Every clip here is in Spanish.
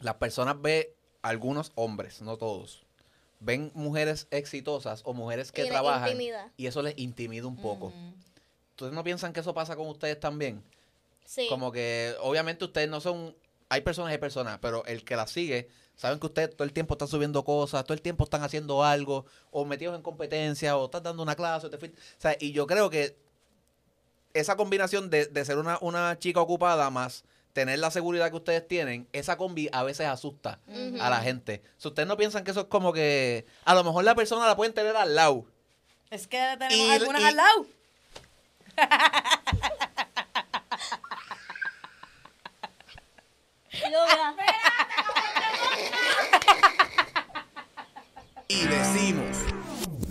las personas ven, algunos hombres, no todos, ven mujeres exitosas o mujeres que Y trabajan intimida. y eso les intimida un poco. ¿Ustedes no piensan que eso pasa con ustedes también? Sí. Como que obviamente ustedes no son, hay personas y hay personas, pero el que las sigue, saben que ustedes todo el tiempo están subiendo cosas, todo el tiempo están haciendo algo, o metidos en competencia, o están dando una clase, o te o sea, y yo creo que esa combinación de, de ser una, una chica ocupada más tener la seguridad que ustedes tienen, esa combi a veces asusta Ujú. a la gente. Si ustedes no piensan que eso es como que a lo mejor la persona la pueden tener al lado. Es que tenemos Y- algunas y- al lado. Y decimos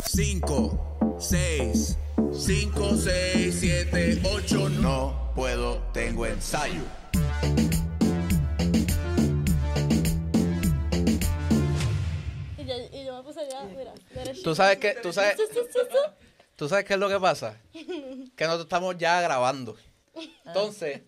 5, 6, 5, 6, 7, 8, no puedo, tengo ensayo. Y yo, y yo me puse ya, mira, derecho. Tú sabes que, tú sabes. ¿Tú sabes qué es lo que pasa? Que nosotros estamos ya grabando. Entonces,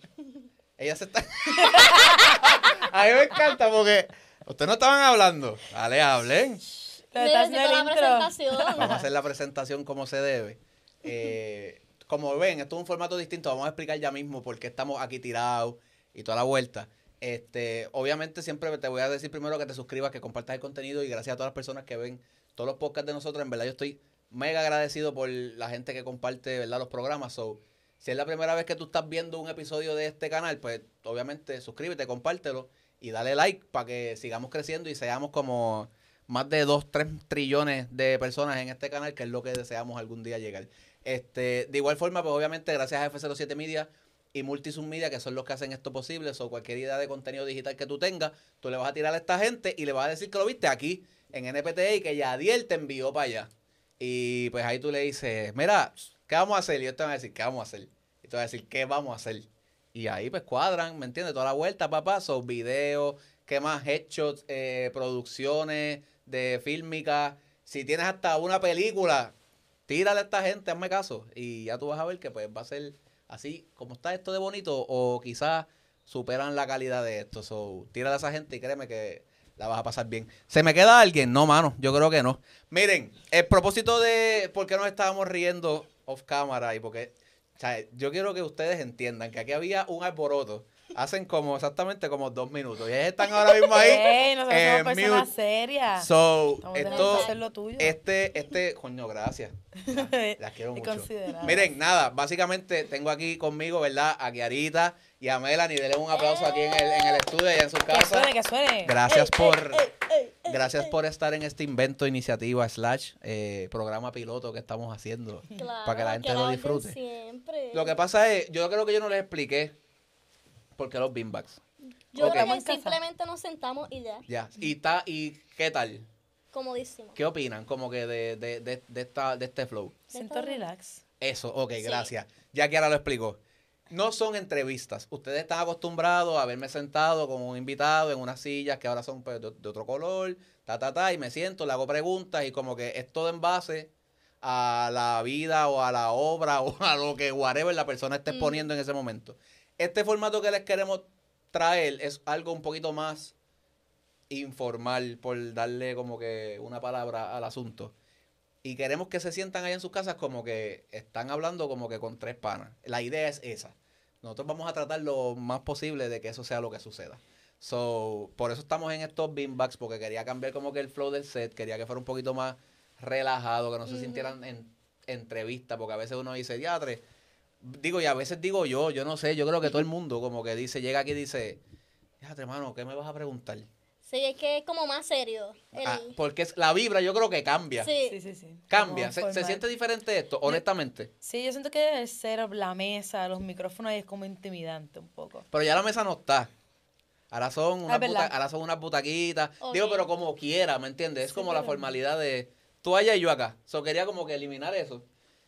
ella se está... A mí me encanta porque ustedes no estaban hablando. Dale, hablen. Necesito la presentación. Vamos a hacer la presentación como se debe. Eh, como ven, esto es un formato distinto. Vamos a explicar ya mismo por qué estamos aquí tirados y toda la vuelta. Este, obviamente siempre te voy a decir primero que te suscribas, que compartas el contenido y gracias a todas las personas que ven todos los podcasts de nosotros. En verdad yo estoy mega agradecido por la gente que comparte, ¿verdad? Los programas. So, si es la primera vez que tú estás viendo un episodio de este canal, pues obviamente suscríbete, compártelo y dale like para que sigamos creciendo y seamos como más de 2, 3 trillones de personas en este canal, que es lo que deseamos algún día llegar. Este, de igual forma, pues obviamente gracias a F07 Media y Multisum Media, que son los que hacen esto posible, o cualquier idea de contenido digital que tú tengas, tú le vas a tirar a esta gente y le vas a decir que lo viste aquí en NPT y que Yadiel te envió para allá. Y pues ahí tú le dices, mira, ¿qué vamos a hacer? Y ellos te van a decir, ¿qué vamos a hacer? Y tú vas a decir, ¿qué vamos a hacer? Y ahí pues cuadran, ¿me entiendes? Toda la vuelta, papá, son videos, ¿qué más? Headshots, eh, producciones de fílmica. Si tienes hasta una película, tírale a esta gente, hazme caso. Y ya tú vas a ver que pues va a ser así como está esto de bonito o quizás superan la calidad de esto. So, tírale a esa gente y créeme que la vas a pasar bien. ¿Se me queda alguien? No, mano, yo creo que no. Miren, el propósito de por qué nos estábamos riendo off cámara y porque, o sea, yo quiero que ustedes entiendan que aquí había un alboroto. Hacen como exactamente como dos minutos. Y ellos están ahora mismo ahí. Ey, nosotros eh, somos personas serias. So, Estamos esto, hacer lo tuyo. este, este, coño, gracias. Las quiero Y mucho. Miren, nada, básicamente tengo aquí conmigo, ¿verdad? A Kiarita y a Melanie. Denle un aplauso aquí en el, en el estudio y en su Que casa. suene, que suene. Gracias por ey, ey, gracias por estar en este invento, iniciativa, slash, eh, programa piloto que estamos haciendo. Claro, Para que la gente lo disfrute. Siempre. Lo que pasa es, yo creo que yo no les expliqué por qué los beanbags. Yo Ok. creo que simplemente nos sentamos y ya. Ya. ¿Y, ta, ¿Y qué tal? Comodísimo. ¿Qué opinan como que de, de, de, de esta, de este flow? Siento relax. Eso, ok, Sí. gracias. Ya que ahora lo explico. No son entrevistas. Ustedes están acostumbrados a verme sentado con un invitado en unas sillas que ahora son pues, de, de otro color, ta, ta, ta, y me siento, le hago preguntas y como que es todo en base a la vida o a la obra o a lo que whatever la persona esté Mm. exponiendo en ese momento. Este formato que les queremos traer es algo un poquito más informal, por darle como que una palabra al asunto. Y queremos que se sientan ahí en sus casas como que están hablando como que con tres panas. La idea es esa. Nosotros vamos a tratar lo más posible de que eso sea lo que suceda. So, por eso estamos en estos beanbags, porque quería cambiar como que el flow del set, quería que fuera un poquito más relajado, que no se sintieran en entrevista, porque a veces uno dice, diatre, digo, y a veces digo yo, yo no sé, yo creo que todo el mundo como que dice, llega aquí y dice, diatre, hermano, ¿qué me vas a preguntar? Sí, es que es como más serio. El- Ah, porque es, la vibra yo creo que cambia. sí. Sí, sí, sí. Cambia. ¿Se, se siente diferente esto, honestamente? Sí, yo siento que el setup, la mesa, los micrófonos ahí es como intimidante un poco. Pero ya la mesa no está. Ahora son unas, Ah, buta- ahora son unas butaquitas. Digo, pero como quiera, ¿me entiendes? Es Sí, como la formalidad de tú allá y yo acá. So quería como que eliminar eso.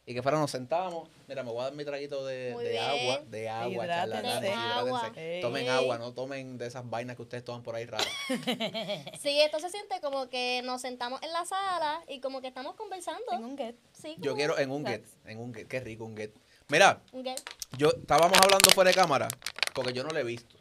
Y que fuera nos sentábamos. Mira, me voy a dar mi traguito de, agua. De agua, charlatanes. Tomen agua, no tomen de esas vainas que ustedes toman por ahí raras. Sí, esto se siente como que nos sentamos en la sala y como que estamos conversando. Tengo un get. Sí, Yo quiero en un get. En un get. Qué rico un get. Mira, un get. yo estábamos hablando fuera de cámara porque yo no lo he visto.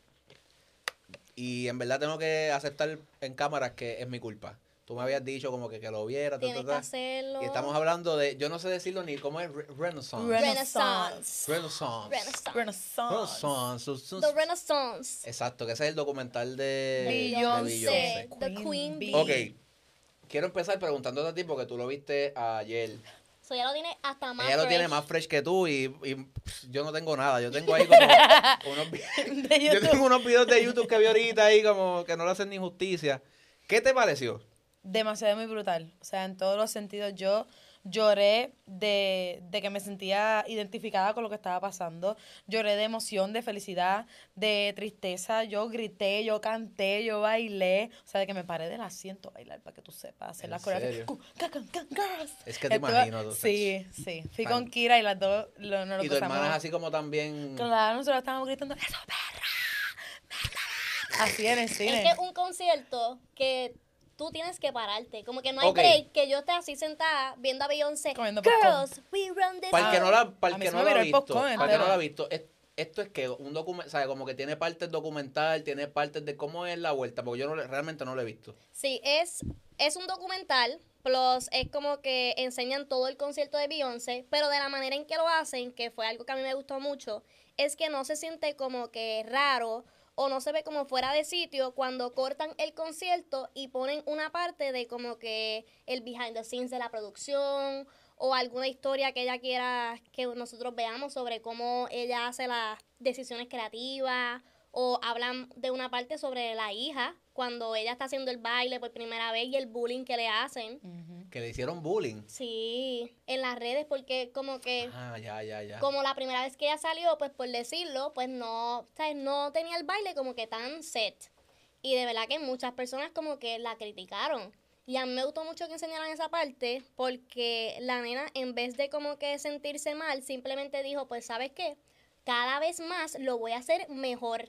Y en verdad tengo que aceptar en cámaras que es mi culpa. Tú me habías dicho como que, que lo viera, ta, Tienes ta, que ta. hacerlo. Y estamos hablando de, yo no sé decirlo ni cómo es, re- Renaissance. Renaissance. Renaissance. Renaissance. Renaissance. Renaissance. The Renaissance. Exacto, que ese es el documental de de Beyoncé. The Queen Bee. Ok, quiero empezar preguntándote a ti porque tú lo viste ayer. So ya lo tiene hasta más Ella lo tiene fresh. más fresh que tú y, y, pff, yo no tengo nada. Yo tengo ahí como unos, yo tengo unos videos de YouTube que vi ahorita ahí como que no le hacen ni justicia. ¿Qué te pareció? Demasiado muy brutal. O sea, en todos los sentidos. Yo lloré de, de que me sentía identificada con lo que estaba pasando. Lloré de emoción, de felicidad, de tristeza. Yo grité, yo canté, yo bailé. O sea, de que me paré del asiento a bailar para que tú sepas. Hacer ¿En la coreografía. serio? Cu- ca- ca- ca- girls. Es que te Estuve- imagino, tú, Sí, sí. Fui Tan- con Kira y las dos lo, no lo Y tu hermana es así como también... Claro, nosotros estábamos gritando, ¡Eso, perra! Así en el cine. Es que es un concierto que tú tienes que pararte. Como que no hay Ok. break que yo esté así sentada viendo a Beyoncé. Comiendo. Girls, we run this Para el que no la, para que no la ha visto, popcorn para el que no la ha visto, es- esto es que un documento, ¿sabes? Como que tiene partes documental, tiene partes de cómo es la vuelta, porque yo no, realmente no lo he visto. Sí, es, es un documental, plus es como que enseñan todo el concierto de Beyoncé, pero de la manera en que lo hacen, que fue algo que a mí me gustó mucho, es que no se siente como que raro o no se ve como fuera de sitio cuando cortan el concierto y ponen una parte de como que el behind the scenes de la producción o alguna historia que ella quiera que nosotros veamos sobre cómo ella hace las decisiones creativas o hablan de una parte sobre la hija cuando ella está haciendo el baile por primera vez y el bullying que le hacen. Que le hicieron bullying. Sí, en las redes porque como que Ah, ya, ya, ya. como la primera vez que ella salió, pues por decirlo, pues no, ¿sabes? no tenía el baile como que tan set. Y de verdad que muchas personas como que la criticaron. Y a mí me gustó mucho que enseñaran esa parte porque la nena en vez de como que sentirse mal, simplemente dijo, pues sabes qué, cada vez más lo voy a hacer mejor.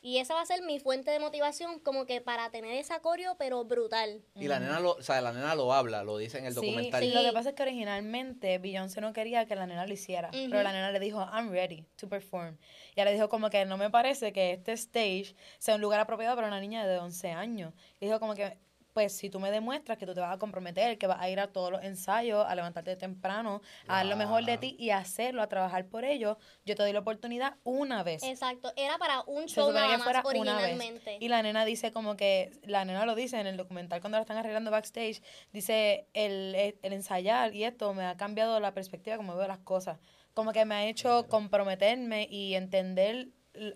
Y esa va a ser mi fuente de motivación como que para tener esa coreo, pero brutal. Y la nena lo, o sea, la nena lo habla, lo dice en el Sí, documental. sí, lo que pasa es que originalmente Beyoncé no quería que la nena lo hiciera, pero la nena le dijo, I'm ready to perform. Y ella le dijo como que no me parece que este stage sea un lugar apropiado para una niña de 11 años. Y dijo como que, pues si tú me demuestras que tú te vas a comprometer, que vas a ir a todos los ensayos, a levantarte temprano, a dar lo mejor de ti y hacerlo, a trabajar por ello, yo te doy la oportunidad una vez. Exacto, era para un show nada que más fuera vez. originalmente. Y la nena dice como que, la nena lo dice en el documental cuando la están arreglando backstage, dice, el, el ensayar y esto me ha cambiado la perspectiva como veo las cosas. Como que me ha hecho comprometerme y entender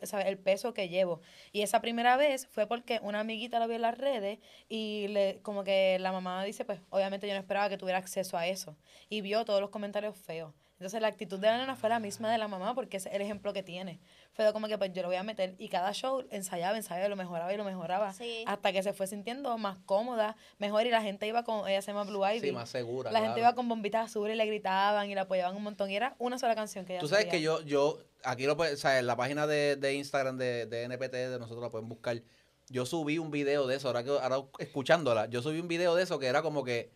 ¿sabes? el peso que llevo. Y esa primera vez fue porque una amiguita la vio en las redes y le, como que la mamá dice, pues obviamente yo no esperaba que tuviera acceso a eso. Y vio todos los comentarios feos. Entonces la actitud de la nena fue la misma de la mamá porque es el ejemplo que tiene. Fue como que pues yo lo voy a meter y cada show ensayaba, ensayaba, y lo mejoraba y lo mejoraba. Sí. Hasta que se fue sintiendo más cómoda, mejor y la gente iba con, ella se llama Blue Ivy. Sí, más segura. La gente iba con bombitas azules y le gritaban y la apoyaban un montón. Y era una sola canción que ella Tú sabes que yo, yo, aquí lo puedes, o sea, en la página de, de Instagram de, de NPT de nosotros la pueden buscar. Yo subí un video de eso, ahora que ahora escuchándola, yo subí un video de eso que era como que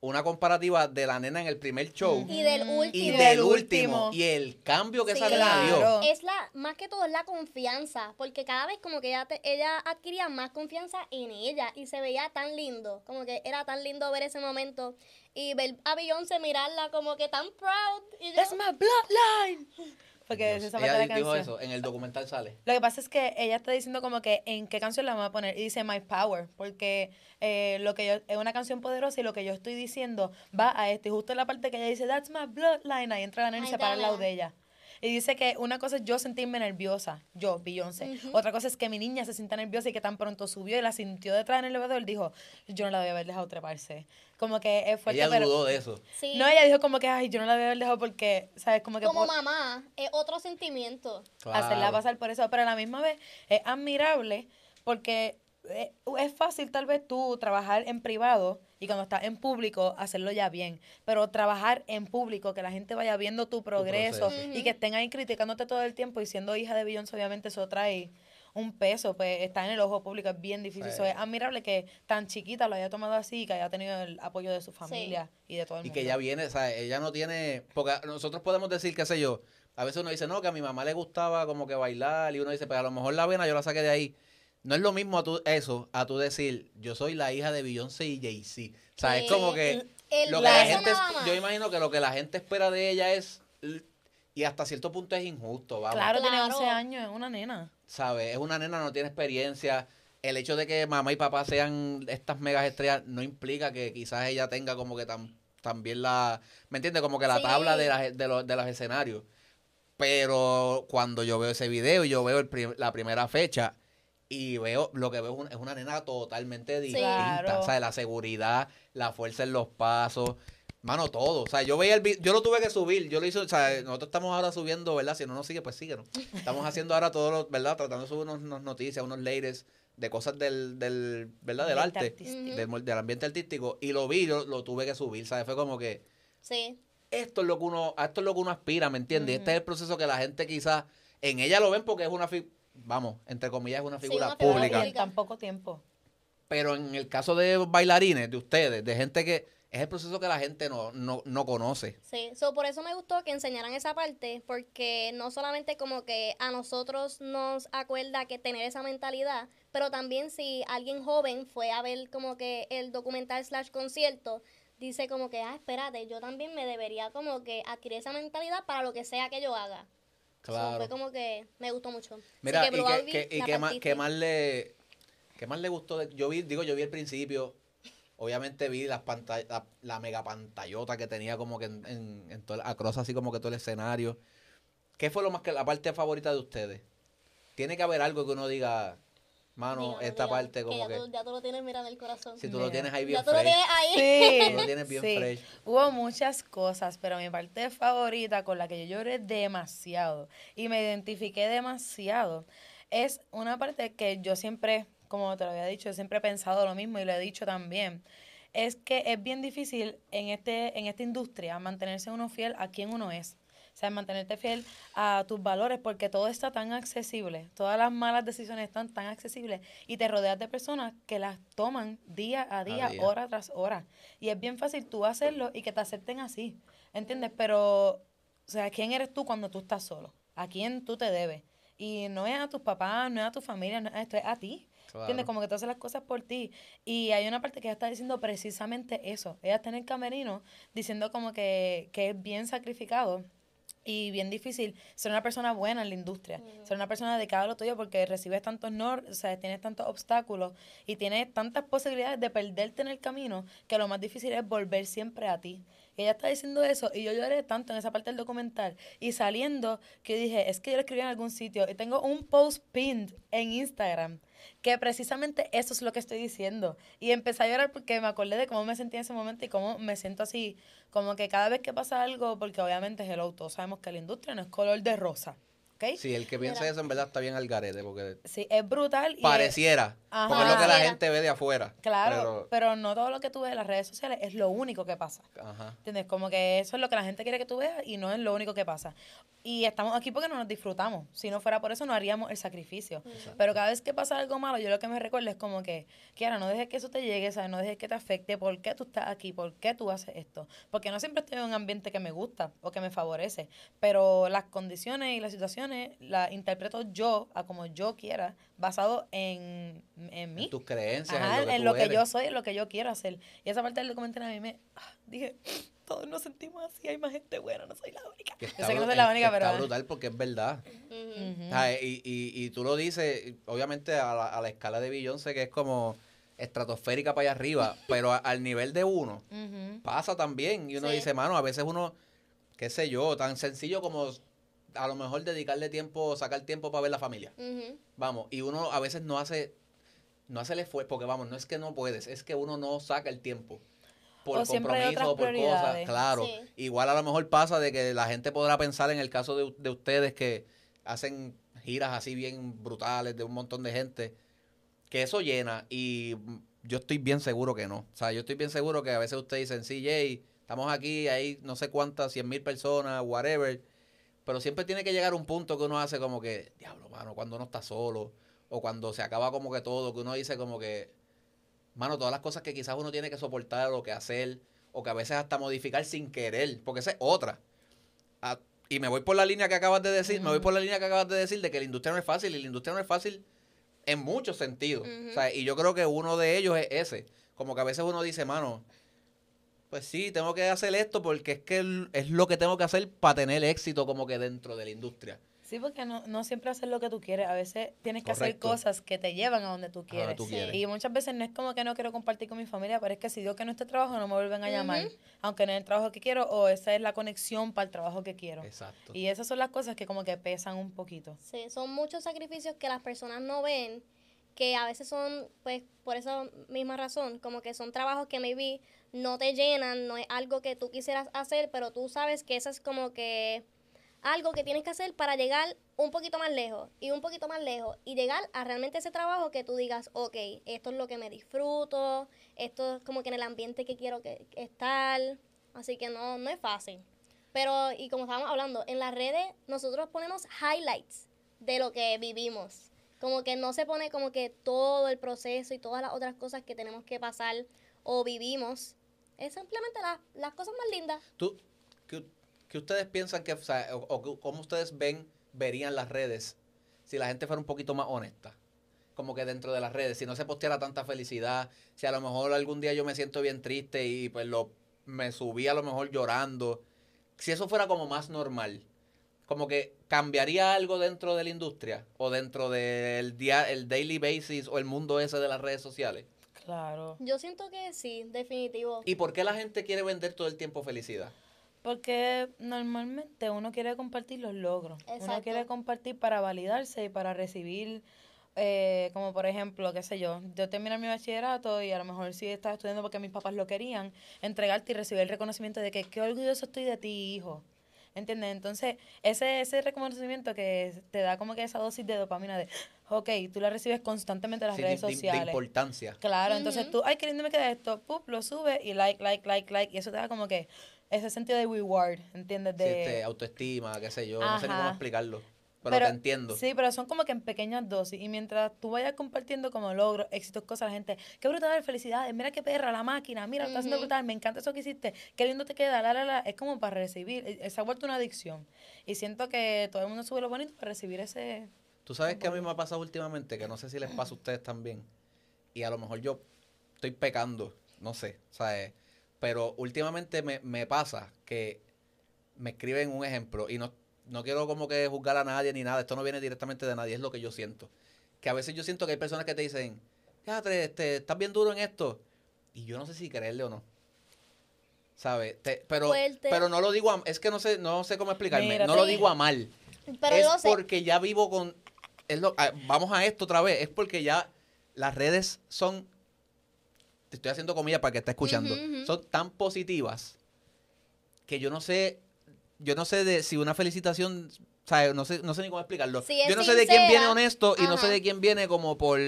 una comparativa de la nena en el primer show Y del último. y del del último. último y el cambio que Sí, esa nena dio. Es la, más que todo es la confianza, porque cada vez como que ella, te- ella adquiría más confianza en ella y se veía tan lindo, como que era tan lindo ver ese momento y ver a Beyoncé mirarla como que tan proud. Y yo, That's my bloodline. Porque Dios, esa parte de ella la dijo canción. eso, en el documental sale. Lo que pasa es que ella está diciendo como que en qué canción la vamos a poner y dice My Power, porque eh, lo que yo es una canción poderosa y lo que yo estoy diciendo va a este, justo en la parte que ella dice That's my bloodline, ahí entra la nena y se para al lado de ella. Y dice que una cosa es yo sentirme nerviosa, yo, Beyoncé. Otra cosa es que mi niña se sienta nerviosa y que tan pronto subió y la sintió detrás en el elevador, dijo, yo no la voy a haber dejado treparse. Como que es fuerte, ella pero... dudó de eso. sí, No, ella dijo como que, ay, yo no la voy a haber dejado porque, ¿sabes? Como que... como por- mamá, es otro sentimiento. hacerla pasar por eso, pero a la misma vez es admirable porque eh, es fácil tal vez tú trabajar en privado y cuando estás en público hacerlo ya bien, pero trabajar en público, que la gente vaya viendo tu progreso y que estén ahí criticándote todo el tiempo y siendo hija de Beyoncé obviamente eso trae un peso, pues está en el ojo público, es bien difícil. Sí. So, es admirable que tan chiquita lo haya tomado así y que haya tenido el apoyo de su familia y de todo el Y mundo. que ella viene, o sea, ella no tiene, porque nosotros podemos decir, qué sé yo, a veces uno dice, no, que a mi mamá le gustaba como que bailar, y uno dice, pues a lo mejor la vena yo la saqué de ahí. No es lo mismo a tu, eso, a tú decir, yo soy la hija de Beyoncé y Jay-Z. O sea, es como que el- lo que la gente, yo imagino que lo que la gente espera de ella es, y hasta cierto punto es injusto, vamos. Claro, tiene Claro. 11 años, es una nena. ¿sabes? Es una nena, no tiene experiencia. El hecho de que mamá y papá sean estas megas estrellas no implica que quizás ella tenga como que tam- también la, ¿me entiendes? Como que la Sí. tabla de, las- de, los, de los escenarios. Pero cuando yo veo ese video y yo veo el prim- la primera fecha y veo, lo que veo es, un- es una nena totalmente distinta. Claro. O sea, la seguridad, la fuerza en los pasos. Mano, todo. O sea, yo veía el yo lo tuve que subir. Yo lo hice, o sea, nosotros estamos ahora subiendo, ¿verdad? Si no nos sigue, pues síguenos. Estamos haciendo ahora todo, lo- ¿verdad? Tratando de subir unos, unos noticias, unos latest de cosas del, del ¿verdad? Del Ambiente arte, del, ambiente artístico. Y lo vi, yo lo tuve que subir, ¿sabes? Fue como que Sí. esto es lo que uno, a esto es lo que uno aspira, ¿me entiendes? Ujú. Este es el proceso que la gente quizás, en ella lo ven porque es una, fi- vamos, entre comillas, es una Sí, figura una figura pública. En tan poco tiempo. Pero en el caso de bailarines, de ustedes, de gente que, es el proceso que la gente no, no, no conoce. Sí, so, por eso me gustó que enseñaran esa parte, porque no solamente como que a nosotros nos acuerda que tener esa mentalidad, pero también si alguien joven fue a ver como que el documental slash concierto, dice como que, ah, espérate, yo también me debería como que adquirir esa mentalidad para lo que sea que yo haga. So, Claro. fue como que me gustó mucho. Mira, que y, Blue qué, y más, qué más le qué más le gustó de- yo vi, digo, yo vi el principio, obviamente vi las pantallas, la, la mega pantallota que tenía como que en, en, en todo el- across así como que todo el escenario. ¿Qué fue lo más que la parte favorita de ustedes? Tiene que haber algo que uno diga, mano, esta parte como ya que, Tú, ya tú lo tienes, mira, en el corazón. si tú lo Mira. tienes ahí bien ya tú lo fresh, tienes ahí. Sí. tú lo tienes bien sí. fresh. Hubo muchas cosas, pero mi parte favorita con la que yo lloré demasiado y me identifiqué demasiado es una parte que yo siempre, como te lo había dicho, siempre he pensado lo mismo y lo he dicho también. Es que es bien difícil en este en esta industria mantenerse uno fiel a quien uno es. O sea, mantenerte fiel a tus valores porque todo está tan accesible, todas las malas decisiones están tan accesibles y te rodeas de personas que las toman día a día, día. hora tras hora. Y es bien fácil tú hacerlo y que te acepten así, ¿entiendes? Pero, o sea, ¿quién eres tú cuando tú estás solo? ¿A quién tú te debes? Y no es a tus papás, no es a tu familia, no es a esto, es a ti. ¿Entiendes? Como que tú haces las cosas por ti. Y hay una parte que ella está diciendo precisamente eso. Ella está en el camerino diciendo como que, que es bien sacrificado y bien difícil ser una persona buena en la industria, ser una persona dedicada a lo tuyo porque recibes tantos no, o sea, tienes tantos obstáculos y tienes tantas posibilidades de perderte en el camino que lo más difícil es volver siempre a ti. Y ella está diciendo eso y yo lloré tanto en esa parte del documental y saliendo que dije, es que yo lo escribí en algún sitio y tengo un post pinned en Instagram que precisamente eso es lo que estoy diciendo. Y empecé a llorar porque me acordé de cómo me sentí en ese momento y cómo me siento así, como que cada vez que pasa algo, porque obviamente hello, todos sabemos que la industria no es color de rosa, ¿ok? Sí, el que piensa eso en verdad está bien al garete porque Sí, es brutal. Y es- pareciera, Ajá. porque es lo que la gente ve de afuera. claro, Pero, pero, no todo lo que tú ves en las redes sociales es lo único que pasa. ajá. ¿Entiendes? Como que eso es lo que la gente quiere que tú veas y no es lo único que pasa. Y estamos aquí porque no nos disfrutamos. Si no fuera por eso, no haríamos el sacrificio. Pero cada vez que pasa algo malo, yo lo que me recuerdo es como que, Kiara, no dejes que eso te llegue, ¿sabes? No dejes que te afecte. ¿Por qué tú estás aquí? ¿Por qué tú haces esto? Porque no siempre estoy en un ambiente que me gusta o que me favorece. Pero las condiciones y las situaciones las interpreto yo a como yo quiera, basado en, en mí. En tus creencias, Ajá, en lo que, en tú lo que eres. yo soy, en lo que yo quiero hacer. Y esa parte del documental a mí me ah, dije, todos nos sentimos así, hay más gente buena, no soy la única. Que Yo está sé que no bru- soy la es- única, pero... Está brutal porque es verdad. O sea, y, y, y tú lo dices, obviamente a la, a la escala de Beyoncé, que es como estratosférica para allá arriba, pero a- al nivel de uno, pasa también. Y uno Sí. dice, mano, a veces uno, qué sé yo, tan sencillo como a lo mejor dedicarle tiempo, sacar tiempo para ver la familia. Vamos, y uno a veces no hace, no hace el esfuerzo, porque vamos, no es que no puedes, es que uno no saca el tiempo. Por O compromiso o por cosas, claro. Sí. Igual a lo mejor pasa de que la gente podrá pensar en el caso de, de ustedes que hacen giras así bien brutales de un montón de gente, que eso llena y yo estoy bien seguro que no. O sea, yo estoy bien seguro que a veces ustedes dicen, sí, Jay, estamos aquí, hay no sé cuántas, cien mil personas, whatever, pero siempre tiene que llegar un punto que uno hace como que, diablo, mano, cuando uno está solo o cuando se acaba como que todo, que uno dice como que, mano, todas las cosas que quizás uno tiene que soportar o que hacer o que a veces hasta modificar sin querer, porque esa es otra. Ah, y me voy por la línea que acabas de decir, me voy por la línea que acabas de decir de que la industria no es fácil y la industria no es fácil en muchos sentidos. Ujú. O sea, y yo creo que uno de ellos es ese. Como que a veces uno dice, mano, pues sí, tengo que hacer esto porque es que es lo que tengo que hacer para tener éxito como que dentro de la industria. Sí, porque no, no siempre haces lo que tú quieres. A veces tienes que Correcto. hacer cosas que te llevan a donde tú quieres. tú Sí. quieres. Y muchas veces no es como que no quiero compartir con mi familia, pero es que si digo que no este trabajo, no me vuelven a llamar. Aunque no es el trabajo que quiero o esa es la conexión para el trabajo que quiero. Exacto. Y esas son las cosas que como que pesan un poquito. Sí, son muchos sacrificios que las personas no ven, que a veces son, pues, por esa misma razón, como que son trabajos que maybe no te llenan, no es algo que tú quisieras hacer, pero tú sabes que eso es como que algo que tienes que hacer para llegar un poquito más lejos y un poquito más lejos y llegar a realmente ese trabajo que tú digas, ok, esto es lo que me disfruto, esto es como que en el ambiente que quiero que, estar, así que no, no es fácil. Pero, y como estábamos hablando, en las redes nosotros ponemos highlights de lo que vivimos. Como que no se pone como que todo el proceso y todas las otras cosas que tenemos que pasar o vivimos. Es simplemente las, las cosas más lindas. ¿Tú, qué, ustedes piensan que, o, cómo ustedes ven, verían las redes si la gente fuera un poquito más honesta? Como que dentro de las redes, si no se posteara tanta felicidad, si a lo mejor algún día yo me siento bien triste y pues lo, me subí a lo mejor llorando, si eso fuera como más normal, como que cambiaría algo dentro de la industria o dentro del día, el daily basis o el mundo ese de las redes sociales. Claro. Yo siento que sí, definitivo. ¿Y por qué la gente quiere vender todo el tiempo felicidad? Porque normalmente uno quiere compartir los logros. Uno Exacto. quiere compartir para validarse y para recibir, eh, como por ejemplo, qué sé yo, yo terminé mi bachillerato y a lo mejor sí estaba estudiando porque mis papás lo querían, entregarte y recibir el reconocimiento de que qué orgulloso estoy de ti, hijo. ¿Entiendes? Entonces, ese, ese reconocimiento que te da como que esa dosis de dopamina de, ok, tú la recibes constantemente en las Sí, redes de- de- de sociales. importancia. Claro, entonces tú, ay, qué lindo me queda esto, pup, lo subes y like, like, like, like, y eso te da como que ese sentido de reward, ¿entiendes? Sí, De, este, autoestima, qué sé yo, no sé ni cómo explicarlo, pero, te entiendo. Sí, pero son como que en pequeñas dosis. Y mientras tú vayas compartiendo como logros, éxitos, cosas, la gente, qué brutal, felicidades, mira qué perra, la máquina, mira, lo estás haciendo brutal, me encanta eso que hiciste, qué lindo te queda, la, la, la. Es como para recibir, eh, se ha vuelto una adicción. Y siento que todo el mundo sube lo bonito para recibir ese... Tú sabes que a mí me ha pasado últimamente, que no sé si les pasa a ustedes también, y a lo mejor yo estoy pecando, no sé, ¿sabes? Pero últimamente me, me pasa que me escriben un ejemplo, y no, no quiero como que juzgar a nadie ni nada, esto no viene directamente de nadie, es lo que yo siento. Que a veces yo siento que hay personas que te dicen, fíjate, este, estás bien duro en esto, y yo no sé si creerle o no. ¿Sabes? Pero, Fuerte. pero no lo digo a, es que no sé, no sé cómo explicarme, no lo digo a mal Pero es sé. porque ya vivo con. Es lo, vamos a esto otra vez. Es porque ya las redes son. Te estoy haciendo comillas para que esté escuchando. Son tan positivas que yo no sé. Yo no sé de si una felicitación. ¿sabes? No sé, no sé ni cómo explicarlo. Si yo no sé de quién viene honesto y no sé de quién viene como por.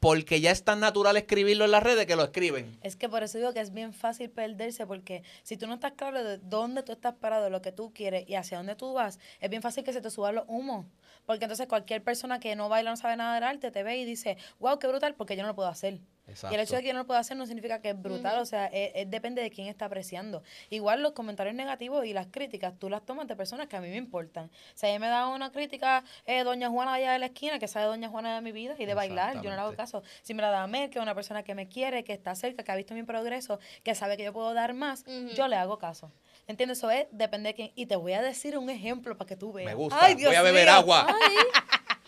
Porque ya es tan natural escribirlo en las redes que lo escriben. Es que por eso digo que es bien fácil perderse, porque si tú no estás claro de dónde tú estás parado, lo que tú quieres y hacia dónde tú vas, es bien fácil que se te suban los humos. Porque entonces cualquier persona que no baila, no sabe nada del arte, te ve y dice, wow, qué brutal, porque yo no lo puedo hacer. Y el hecho de que yo no lo pueda hacer no significa que es brutal, o sea, es- es depende de quién está apreciando. Igual los comentarios negativos y las críticas, tú las tomas de personas que a mí me importan. O sea, a mí me da una crítica eh, Doña Juana allá de la esquina, que sabe Doña Juana de mi vida y de bailar, yo no le hago caso. Si me la da Mel, que es una persona que me quiere, que está cerca, que ha visto mi progreso, que sabe que yo puedo dar más, yo le hago caso. ¿Entiendes? Eso es, depende de quién. Y te voy a decir un ejemplo para que tú veas. Me gusta. Ay, Dios Voy a beber mío. agua. Ay,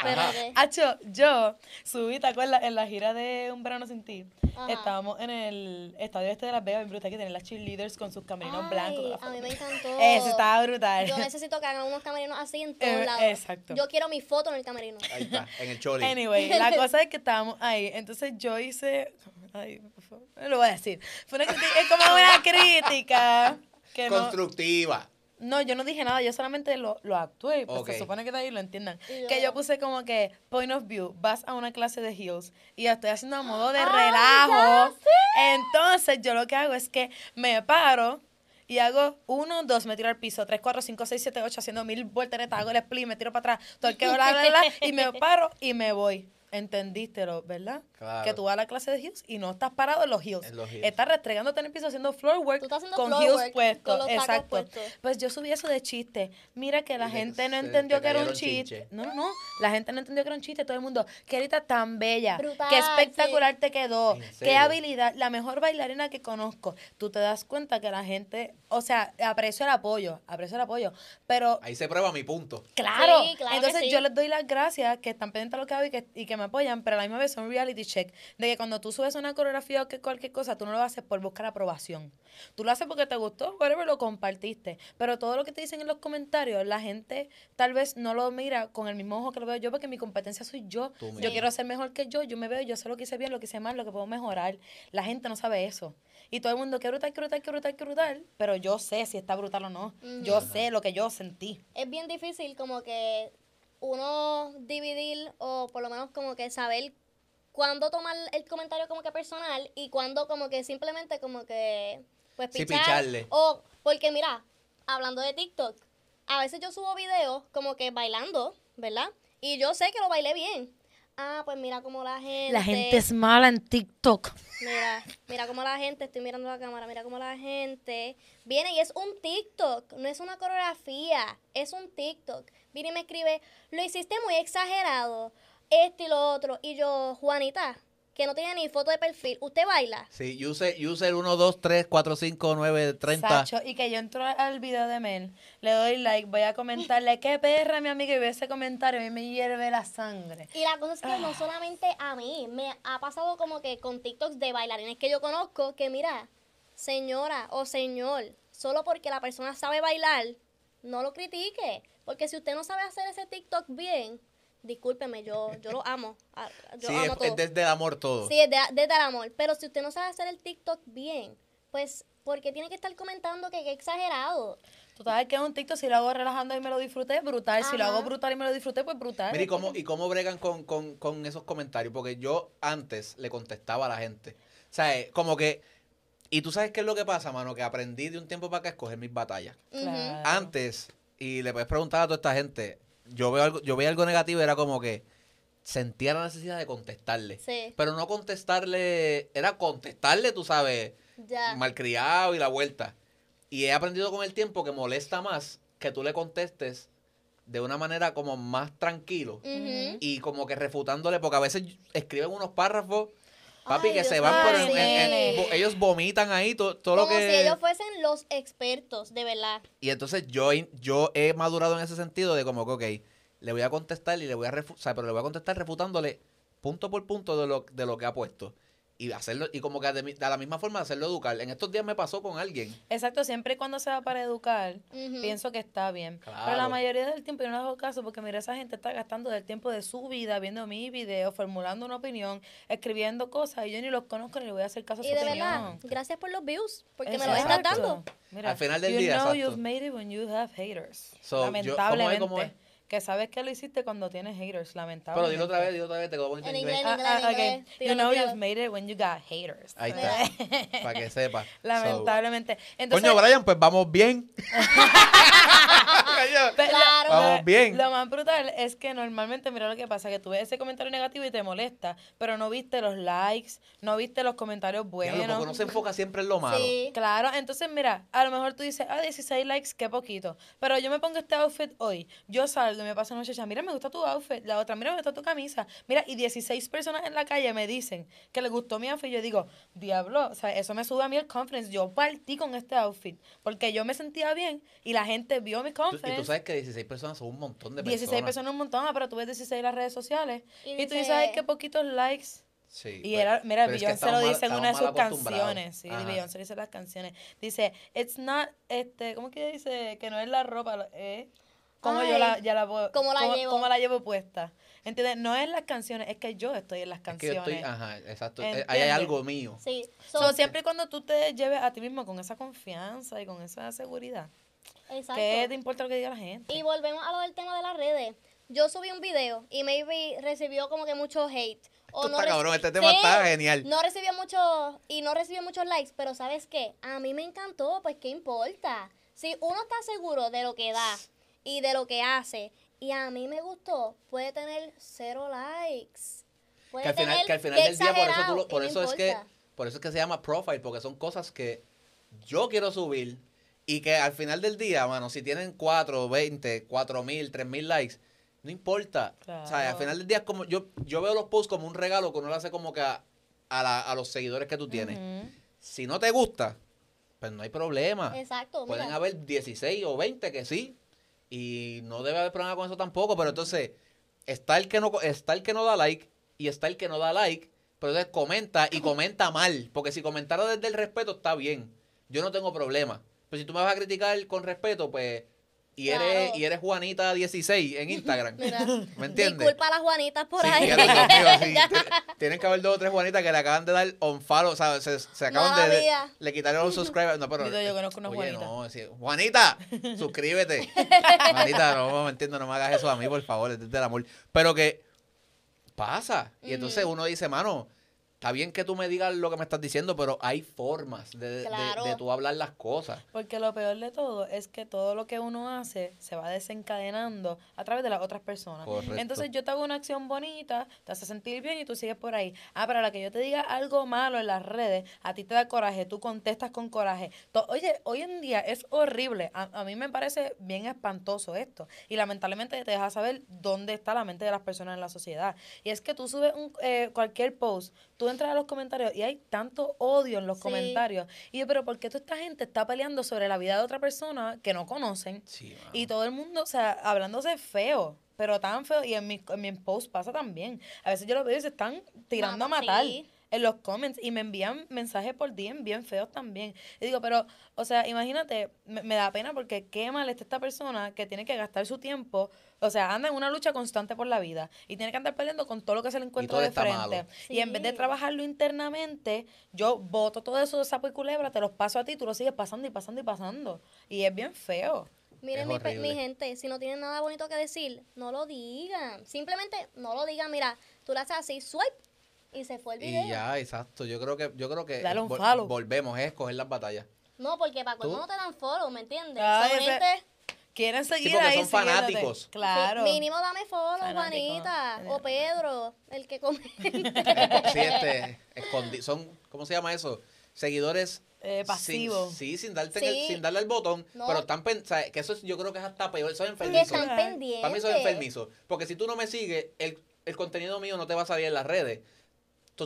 espérate. Hacho, yo subí, ¿te acuerdas? En la gira de Un Verano Sin Ti. Ajá. Estábamos en el estadio este de Las Vegas, bien brutal, que tienen las cheerleaders con sus camerinos Ay, blancos. la a mí me encantó. Eso estaba brutal. Yo necesito que hagan unos camerinos así en todos Eh, lados. exacto. Yo quiero mi foto en el camerino. Ahí está, en el choli. Anyway, la cosa es que estábamos ahí. Entonces yo hice. Ay, por favor, no lo voy a decir. Fue una crítica, es como una crítica. Que Constructiva. no, yo no dije nada, yo solamente lo, lo actué. Pues Ok. se supone que de ahí lo entiendan. Yo- Que yo puse como que, point of view, vas a una clase de heels y estoy haciendo a modo de relajo. Entonces yo lo que hago es que me paro y hago uno, dos, me tiro al piso, tres, cuatro, cinco, seis, siete, ocho, haciendo mil volteretas, hago el split, me tiro para atrás, todo el que bla, bla, bla, y me paro y me voy. Entendiste, lo- ¿verdad? Claro. Que tú vas a la clase de heels y no estás parado en los heels. En los heels. Estás restregándote en el piso haciendo floor work haciendo con floor heels work puestos. con los tacos Exacto. puestos. Pues yo subí eso de chiste. Mira que la Y gente no entendió te que era un chiste. No, no, no. La gente no entendió que era un chiste. Todo el mundo, qué ahorita tan bella. Brutal, qué espectacular te quedó. ¿En Qué habilidad. La mejor bailarina que conozco. Tú te das cuenta que la gente, o sea, aprecio el apoyo, aprecio el apoyo. Pero Ahí se prueba mi punto. Claro. Sí, claro que Entonces sí. yo les doy las gracias que están pendientes a lo que hago y que, y que me apoyan, pero a la misma vez son reality check. De que cuando tú subes una coreografía o que cualquier cosa, tú no lo haces por buscar aprobación. Tú lo haces porque te gustó, whatever, lo compartiste. Pero todo lo que te dicen en los comentarios, la gente tal vez no lo mira con el mismo ojo que lo veo yo, porque mi competencia soy yo. Tú mismo. Yo quiero ser mejor que yo, yo me veo, yo sé lo que hice bien, lo que hice mal, lo que puedo mejorar. La gente no sabe eso. Y todo el mundo, qué brutal, qué brutal, qué brutal, qué brutal. Pero yo sé si está brutal o no. Yo sé lo que yo sentí. es bien difícil como que uno dividir o por lo menos como que saber cuándo tomar el comentario como que personal y cuándo como que simplemente como que pues Sí, pichar picharle. o porque mira, hablando de TikTok, a veces yo subo videos como que bailando, ¿verdad? Y yo sé que lo bailé bien. Ah, pues mira cómo la gente La gente es mala en TikTok. Mira, mira cómo la gente, estoy mirando la cámara, mira cómo la gente viene y es un TikTok, no es una coreografía, es un TikTok. Viene y me escribe, lo hiciste muy exagerado, esto y lo otro. Y yo, Juanita, que no tiene ni foto de perfil, ¿usted baila? Sí, user, user 1, 2, 3, 4, 5, 9, 30. Sacho, y que yo entro al video de Mel, le doy like, voy a comentarle, qué perra mi amiga, y ve ese comentario, a mí me hierve la sangre. Y la cosa es que Ah. no solamente a mí, me ha pasado como que con TikToks de bailarines que yo conozco, que mira, señora o señor, solo porque la persona sabe bailar, no lo critique. Porque si usted no sabe hacer ese TikTok bien, discúlpeme, yo, yo lo amo. ah, Yo sí, amo es, todo. es desde el amor todo. Sí, es de- desde el amor. Pero si usted no sabe hacer el TikTok bien, pues, ¿por qué tiene que estar comentando que qué exagerado? Tú sabes que es un TikTok, si lo hago relajando y me lo disfruté, brutal. Si lo hago brutal y me lo disfruté, pues brutal. Mira, ¿y cómo, ¿y cómo bregan con, con, con esos comentarios? Porque yo antes le contestaba a la gente. O sea, eh, como que... Y tú sabes qué es lo que pasa, mano, que aprendí de un tiempo para acá a escoger mis batallas. Claro. Antes, y le puedes preguntar a toda esta gente, yo veo algo, yo veía algo negativo era como que sentía la necesidad de contestarle. Sí. Pero no contestarle, era contestarle, tú sabes, Ya. malcriado y la vuelta. Y he aprendido con el tiempo que molesta más que tú le contestes de una manera como más tranquilo y como que refutándole, porque a veces escriben unos párrafos, papi, Ay, que Dios se van por... mío, en- en- en- vo- ellos vomitan ahí to- todo lo Como que... si ellos fuesen los expertos, de verdad. Y entonces yo, he- yo he madurado en ese sentido de como que, ok, le voy a contestar y le voy a refutar, pero le voy a contestar refutándole punto por punto de lo, de lo que ha puesto. Y hacerlo, y como que de, de la misma forma hacerlo educar. En estos días me pasó con alguien. Exacto, siempre y cuando se va para educar, pienso que está bien. Pero la mayoría del tiempo yo no hago caso porque mira, esa gente está gastando del tiempo de su vida viendo mis videos, formulando una opinión, escribiendo cosas y yo ni los conozco ni le voy a hacer caso a Y su de opinión. verdad, gracias por los views, porque me los estás dando. Mira, Al final del you día, know exacto. you've made it when you have haters. So, yo- ¿cómo es, lamentablemente. cómo es? Que sabes que lo hiciste cuando tienes haters, Pero lamentablemente. dilo otra vez, dilo otra vez, te en En inglés. Ah, ah, en okay. inglés, You know you've made it when you got haters. Ahí está, para que sepa. Lamentablemente. Entonces, Coño, Brian, pues vamos bien. Claro. lo- Vamos bien. Lo más brutal es que normalmente, mira lo que pasa, que tú ves ese comentario negativo y te molesta, pero no viste los likes, no viste los comentarios Diablo, porque buenos. uno se enfoca siempre en lo malo. Sí. Claro, entonces mira, a lo mejor tú dices, ah, 16 likes, qué poquito. Pero yo me pongo este outfit hoy, yo salgo me pasa una muchacha, mira, me gusta tu outfit, la otra, mira, me gusta tu camisa. Mira, y 16 personas en la calle me dicen que les gustó mi outfit. Yo digo, diablo, o sea, eso me sube a mí el confidence. Yo partí con este outfit porque yo me sentía bien y la gente vio mi confidence. y tú sabes que 16 personas son un montón de 16 personas. personas es un montón, ah, pero tú ves 16 en las redes sociales. Y Y, tú dice- sabes que poquitos likes. Sí, Y pero- era, mira, Beyoncé lo mal- dice en una de sus canciones. Sí. Beyoncé dice las canciones. Dice, it's not, este, ¿cómo que dice? Que no es la ropa, lo- como yo la, ya la, vo- cómo la cómo- llevo. cómo la llevo puesta. ¿Entiendes? No es las canciones, es que yo estoy en las Es que canciones. yo estoy, ajá, exacto. Eh, Ahí hay algo mío. Sí. So, So, siempre y cuando tú te lleves a ti mismo con esa confianza y con esa seguridad, exacto. ¿qué te importa lo que diga la gente? Y volvemos a lo del tema de las redes. Yo subí un video y maybe recibió como que mucho hate. O Esto está cabrón, este tema está genial. No recibió mucho y no recibió muchos likes, pero ¿sabes qué? A mí me encantó, pues ¿qué importa? Si uno está seguro de lo que da y de lo que hace y a mí me gustó, puede tener cero likes. Puede que al final, tener- que al final del día, por eso, tú exagerado, lo- por eso es que, por eso es que se llama profile, porque son cosas que yo quiero subir y que al final del día, mano, si tienen 4, 20, 4 mil, 3 mil likes, no importa. O sea, al Claro. final del día es como, yo, yo veo los posts como un regalo que uno le hace como que a, a la- a los seguidores que tú tienes. Si no te gusta, pues no hay problema. Exacto, Pueden mira. haber 16 o 20 que sí. Y no debe haber problema con eso tampoco. Pero entonces, está el que no, está el que no da like y está el que no da like. Pero entonces comenta y comenta mal. Porque si comentara desde el respeto está bien. Yo no tengo problema. Pero si tú me vas a criticar con respeto, pues. Y eres, Claro. y eres Juanita16 en Instagram. Mira, ¿Me entiendes? Disculpa a las Juanitas por Sí, ahí. Dios mío, sí. Tienen que haber dos o tres Juanitas que le acaban de dar on follow, o sea, se, se acaban No, de, le quitaron los subscribers. No, pero, Digo, yo conozco una oye, Juanita. no, sí, Juanita, suscríbete. Juanita, no me entiendo, no me hagas eso a mí, por favor, es del amor. Pero que pasa. Y entonces uno dice, mano, está bien que tú me digas lo que me estás diciendo, pero hay formas de, de- Claro. de tú hablar las cosas. Porque lo peor de todo es que todo lo que uno hace se va desencadenando a través de las otras personas. Correcto. Entonces yo te hago una acción bonita, te hace sentir bien y tú sigues por ahí. Ah, pero la que yo te diga algo malo en las redes, a ti te da coraje, tú contestas con coraje. To- Oye, hoy en día es horrible. A, a mí me parece bien espantoso esto. Y lamentablemente te deja saber dónde está la mente de las personas en la sociedad. Y es que tú subes un, eh, cualquier post, tú entras a los comentarios y hay tanto odio en los Sí. comentarios. Y yo, pero ¿por qué toda esta gente está peleando sobre la vida de otra persona que no conocen? Sí. Y todo el mundo, o sea, hablándose feo, pero tan feo. Y en mi, en mi post pasa también. A veces yo lo veo y se están tirando a matar sí. En los comments y me envían mensajes por DM bien feos también. Y digo, pero, o sea, imagínate, me, me da pena porque qué mal está esta persona que tiene que gastar su tiempo. O sea, anda en una lucha constante por la vida y tiene que andar peleando con todo lo que se le encuentra de frente. malo. Y en vez de trabajarlo internamente, yo voto todo eso de sapo y culebra, te los paso a ti, tú lo sigues pasando y pasando y pasando. Y es bien feo. Miren, mi, pe- mi gente, si no tienen nada bonito que decir, no lo digan. Simplemente no lo digan. Mira, tú le haces así, swipe, y se fue el video. Y ya, exacto. Yo creo que, yo creo que Dale un vol- follow. volvemos, es escoger las batallas. No, porque para ¿Tú? no te dan follow, ¿me entiendes? Ah, ese- Quieren seguir porque ahí son siguiéndote. fanáticos. Claro. Sí, mínimo dame follow, Fanático. Juanita. O Pedro, el que come. Sí, este, escondi- son, ¿cómo se llama eso? Seguidores Eh, sin- pasivos. sí, sin darte en el- Sí. sin darle al botón, No. pero están pen- o sea, que eso es- yo creo que es hasta peor, eso es que enfermizo. están Para pendientes. Para mí eso es enfermizo, porque si tú no me sigues, el, el contenido mío no te va a salir en las redes.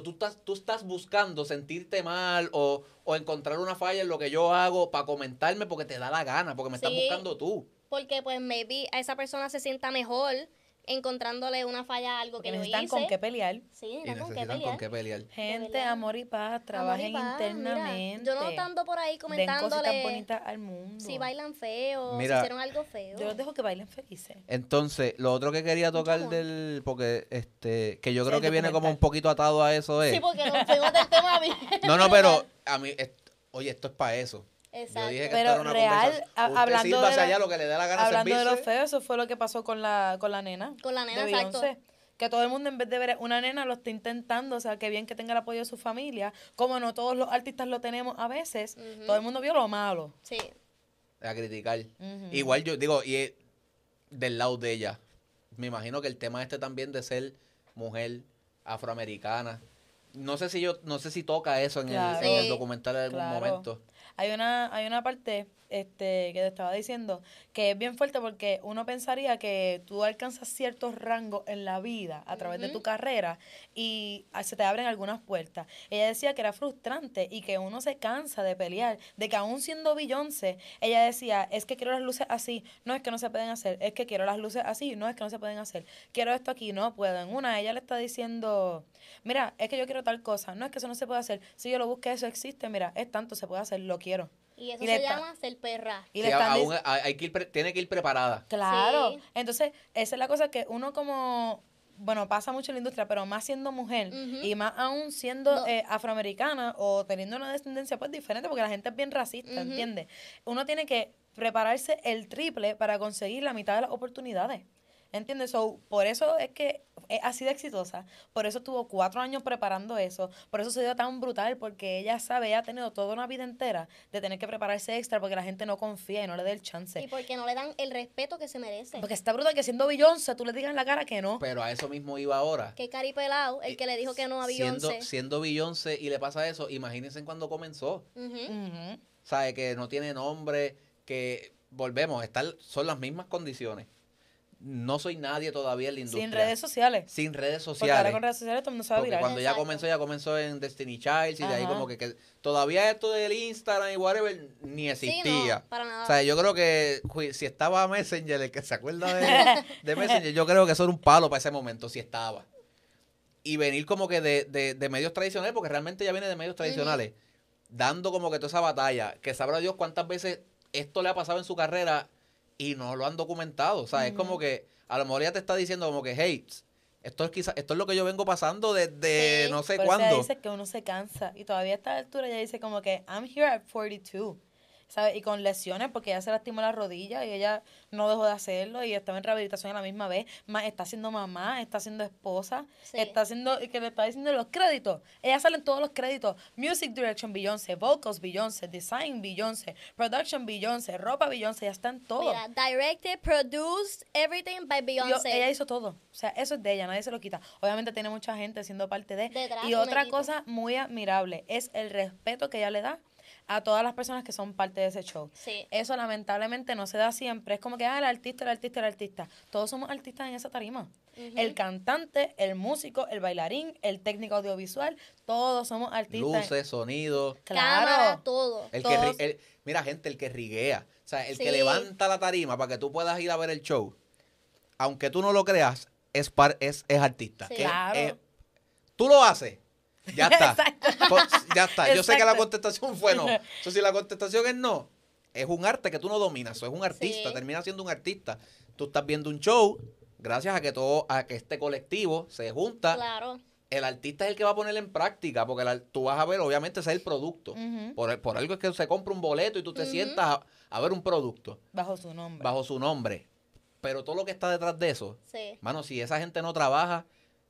Tú estás, tú estás buscando sentirte mal o, o encontrar una falla en lo que yo hago para comentarme porque te da la gana, porque me estás Sí. buscando tú. Porque pues maybe a esa persona se sienta mejor encontrándole una falla a algo Porque que yo necesitan hice. con qué pelear. Sí, Y necesitan con qué pelear. con qué pelear. Gente, amor y paz, y trabajen mira, internamente. yo no estando por ahí Den cositas comentándole bonitas al mundo. si bailan feo, Mira, si hicieron algo feo. Yo los dejo que bailen felices. Entonces, lo otro que quería tocar del, porque este, que yo creo que viene como un poquito atado a eso es. Sí, porque nos fuimos del tema bien. No, no, pero a mí, es- oye, esto es para eso. Exacto. Yo dije que Pero real, hablando de allá lo que le dé la gana Hablando de lo feo, eso fue lo que pasó con la, con la nena. Con la nena, de exacto. Beyoncé. Que todo el mundo, en vez de ver una nena, lo está intentando. O sea, que bien que tenga el apoyo de su familia. Como no todos los artistas lo tenemos a veces, todo el mundo vio lo malo. Sí. A criticar. Igual yo digo, y eh, del lado de ella, me imagino que el tema este también de ser mujer afroamericana. No sé si yo, no sé si toca eso en, Claro. el, en el documental en algún Claro. momento. Hay una, hay una parte este, que te estaba diciendo que es bien fuerte porque uno pensaría que tú alcanzas ciertos rangos en la vida a través de tu carrera y ah, se te abren algunas puertas. Ella decía que era frustrante y que uno se cansa de pelear, de que aún siendo Beyoncé, ella decía, es que quiero las luces así, no es que no se pueden hacer, es que quiero las luces así, no es que no se pueden hacer, quiero esto aquí, no puedo. En una, ella le está diciendo, mira, es que yo quiero tal cosa, no es que eso no se puede hacer, si yo lo busqué, eso existe, mira, es tanto, se puede hacer, lo quiero. Y eso Y se está- llama ser perra. Y Sí, aún dic- hay hay que ir pre- tiene que ir preparada. Claro. Sí. Entonces, esa es la cosa que uno como, bueno, pasa mucho en la industria, pero más siendo mujer y más aún siendo No. eh, afroamericana o teniendo una descendencia pues diferente, porque la gente es bien racista, Ujú. ¿entiendes? Uno tiene que prepararse el triple para conseguir la mitad de las oportunidades. ¿Entiendes? So, por eso es que es así de exitosa. Por eso estuvo cuatro años preparando eso. Por eso se dio tan brutal, porque ella sabe, ella ha tenido toda una vida entera de tener que prepararse extra porque la gente no confía y no le dé el chance. Y porque no le dan el respeto que se merece. Porque está brutal que siendo Beyoncé tú le digas en la cara que no. Pero a eso mismo iba ahora. Que caripelado, el que le dijo que no a Siendo, Beyoncé. siendo Beyoncé y le pasa eso, imagínense cuando comenzó. ¿Sabe? Que no tiene nombre, que volvemos, estar, son las mismas condiciones. No soy nadie todavía en la industria. Sin redes sociales. Sin redes Porque ahora sociales. con redes sociales todo el mundo se va a Porque virar. cuando ya comenzó, ya comenzó en Destiny Child y de ahí como que, que todavía esto del Instagram y whatever ni Sí, existía. no, para nada. O sea, yo creo que si estaba Messenger, el que se acuerda de, de Messenger, yo creo que eso era un palo para ese momento, si estaba. Y venir como que de, de- de medios tradicionales, porque realmente ya viene de medios tradicionales, dando como que toda esa batalla, que sabrá Dios cuántas veces esto le ha pasado en su carrera y no lo han documentado. O sea, es como que a lo mejor ya te está diciendo como que, hey, esto es, quizá, esto es lo que yo vengo pasando desde Sí. no sé cuándo. dice que uno se cansa. Y todavía a esta altura ella dice como que I'm here at 42. ¿Sabes? Y con lesiones porque ella se lastimó la rodilla y ella no dejó de hacerlo y estaba en rehabilitación a la misma vez. Más está siendo mamá, está siendo esposa, Sí. está haciendo, y que le está diciendo los créditos. Ella sale en todos los créditos. Music Direction Beyoncé, Vocals Beyoncé, Design Beyoncé, Production Beyoncé, Ropa Beyoncé, ya está en todo. Mira, directed, produced, everything by Yo- Beyoncé. ella hizo todo. O sea, eso es de ella, nadie se lo quita. Obviamente tiene mucha gente siendo parte de. Detrás, y otra cosa muy admirable es el respeto que ella le da a todas las personas que son parte de ese show. Sí. Eso lamentablemente no se da siempre. Es como que, ah, el artista, el artista, el artista. Todos somos artistas en esa tarima. El cantante, el músico, el bailarín, el técnico audiovisual, todos somos artistas. Luces, sonidos. Cámara, Claro. todo. El que, Todos. el- mira, gente, el que riguea. O sea, el que levanta la tarima para que tú puedas ir a ver el show, aunque tú no lo creas, es, par- es, es artista. Sí. Que, Claro. eh, tú lo haces. Ya está. Pues, ya está. Yo sé que la contestación fue no. Entonces, si la contestación es no, es un arte que tú no dominas. Es un artista. Sí. Termina siendo un artista. Tú estás viendo un show gracias a que todo, a que este colectivo se junta. Claro. El artista es el que va a poner en práctica, porque el- tú vas a ver, obviamente, ese es el producto. Por algo es que se compra un boleto y tú te sientas a, a ver un producto Bajo su nombre. bajo su nombre. Pero todo lo que está detrás de eso, Sí. mano, si esa gente no trabaja,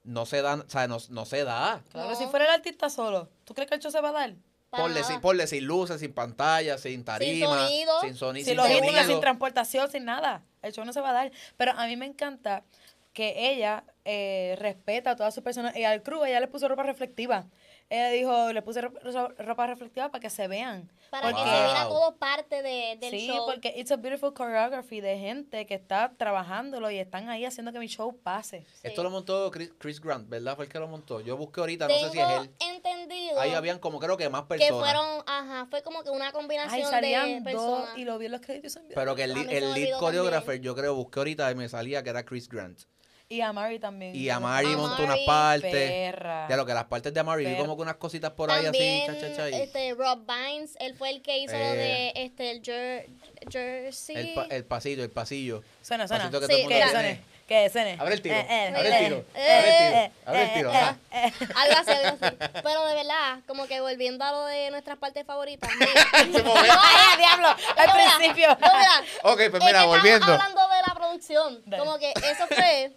no se da, o sea, no, no se da. Claro, No. si fuera el artista solo, ¿tú crees que el show se va a dar? Ponle sin, ponle sin luces, sin pantalla, sin tarima, sonido. sin sonido, Si sin los sonido. ilumina, sin transportación, sin nada. El show no se va a dar. Pero a mí me encanta que ella eh, respeta a todas sus personas. Y al crew ella le puso ropa reflectiva. Ella dijo, le puse ro- ro- ropa reflectiva para que se vean. Para Porque- que se viera todo parte de, del sí, show. porque it's a beautiful choreography de gente que está trabajándolo y están ahí haciendo que mi show pase. Sí. Esto lo montó Chris, Chris Grant, ¿verdad? Fue el que lo montó. Yo busqué ahorita, no sé si es él. entendido Ahí habían como creo que más que personas. fueron, ajá, fue como que una Ay, combinación de salían dos personas. y lo vi en los créditos. pero que el, el lead choreographer, también. yo creo, busqué ahorita y me salía que era Chris Grant. Y a Mari también. Y a Mari montó unas partes. Perra. Ya lo que las partes de Amari, vi como que unas cositas por ahí También, así, cha, cha, cha, y este, Rob Vines, él fue el que hizo lo Eh. de este, el jer- Jersey. el, pa- el pasillo, el pasillo. Suena, suena. Pasito que Sí, Que suene. Que suene. Abre el tiro, Eh, eh, abre el tiro, eh, abre el tiro, eh, abre el tiro, eh, eh, eh. Algo así, algo así. Pero de verdad, como que volviendo a lo de nuestras partes favoritas. ¡Ay, diablo! Al No, mira, principio. no, mira, Ok, pues mira, estamos volviendo. hablando de la producción. Como que eso fue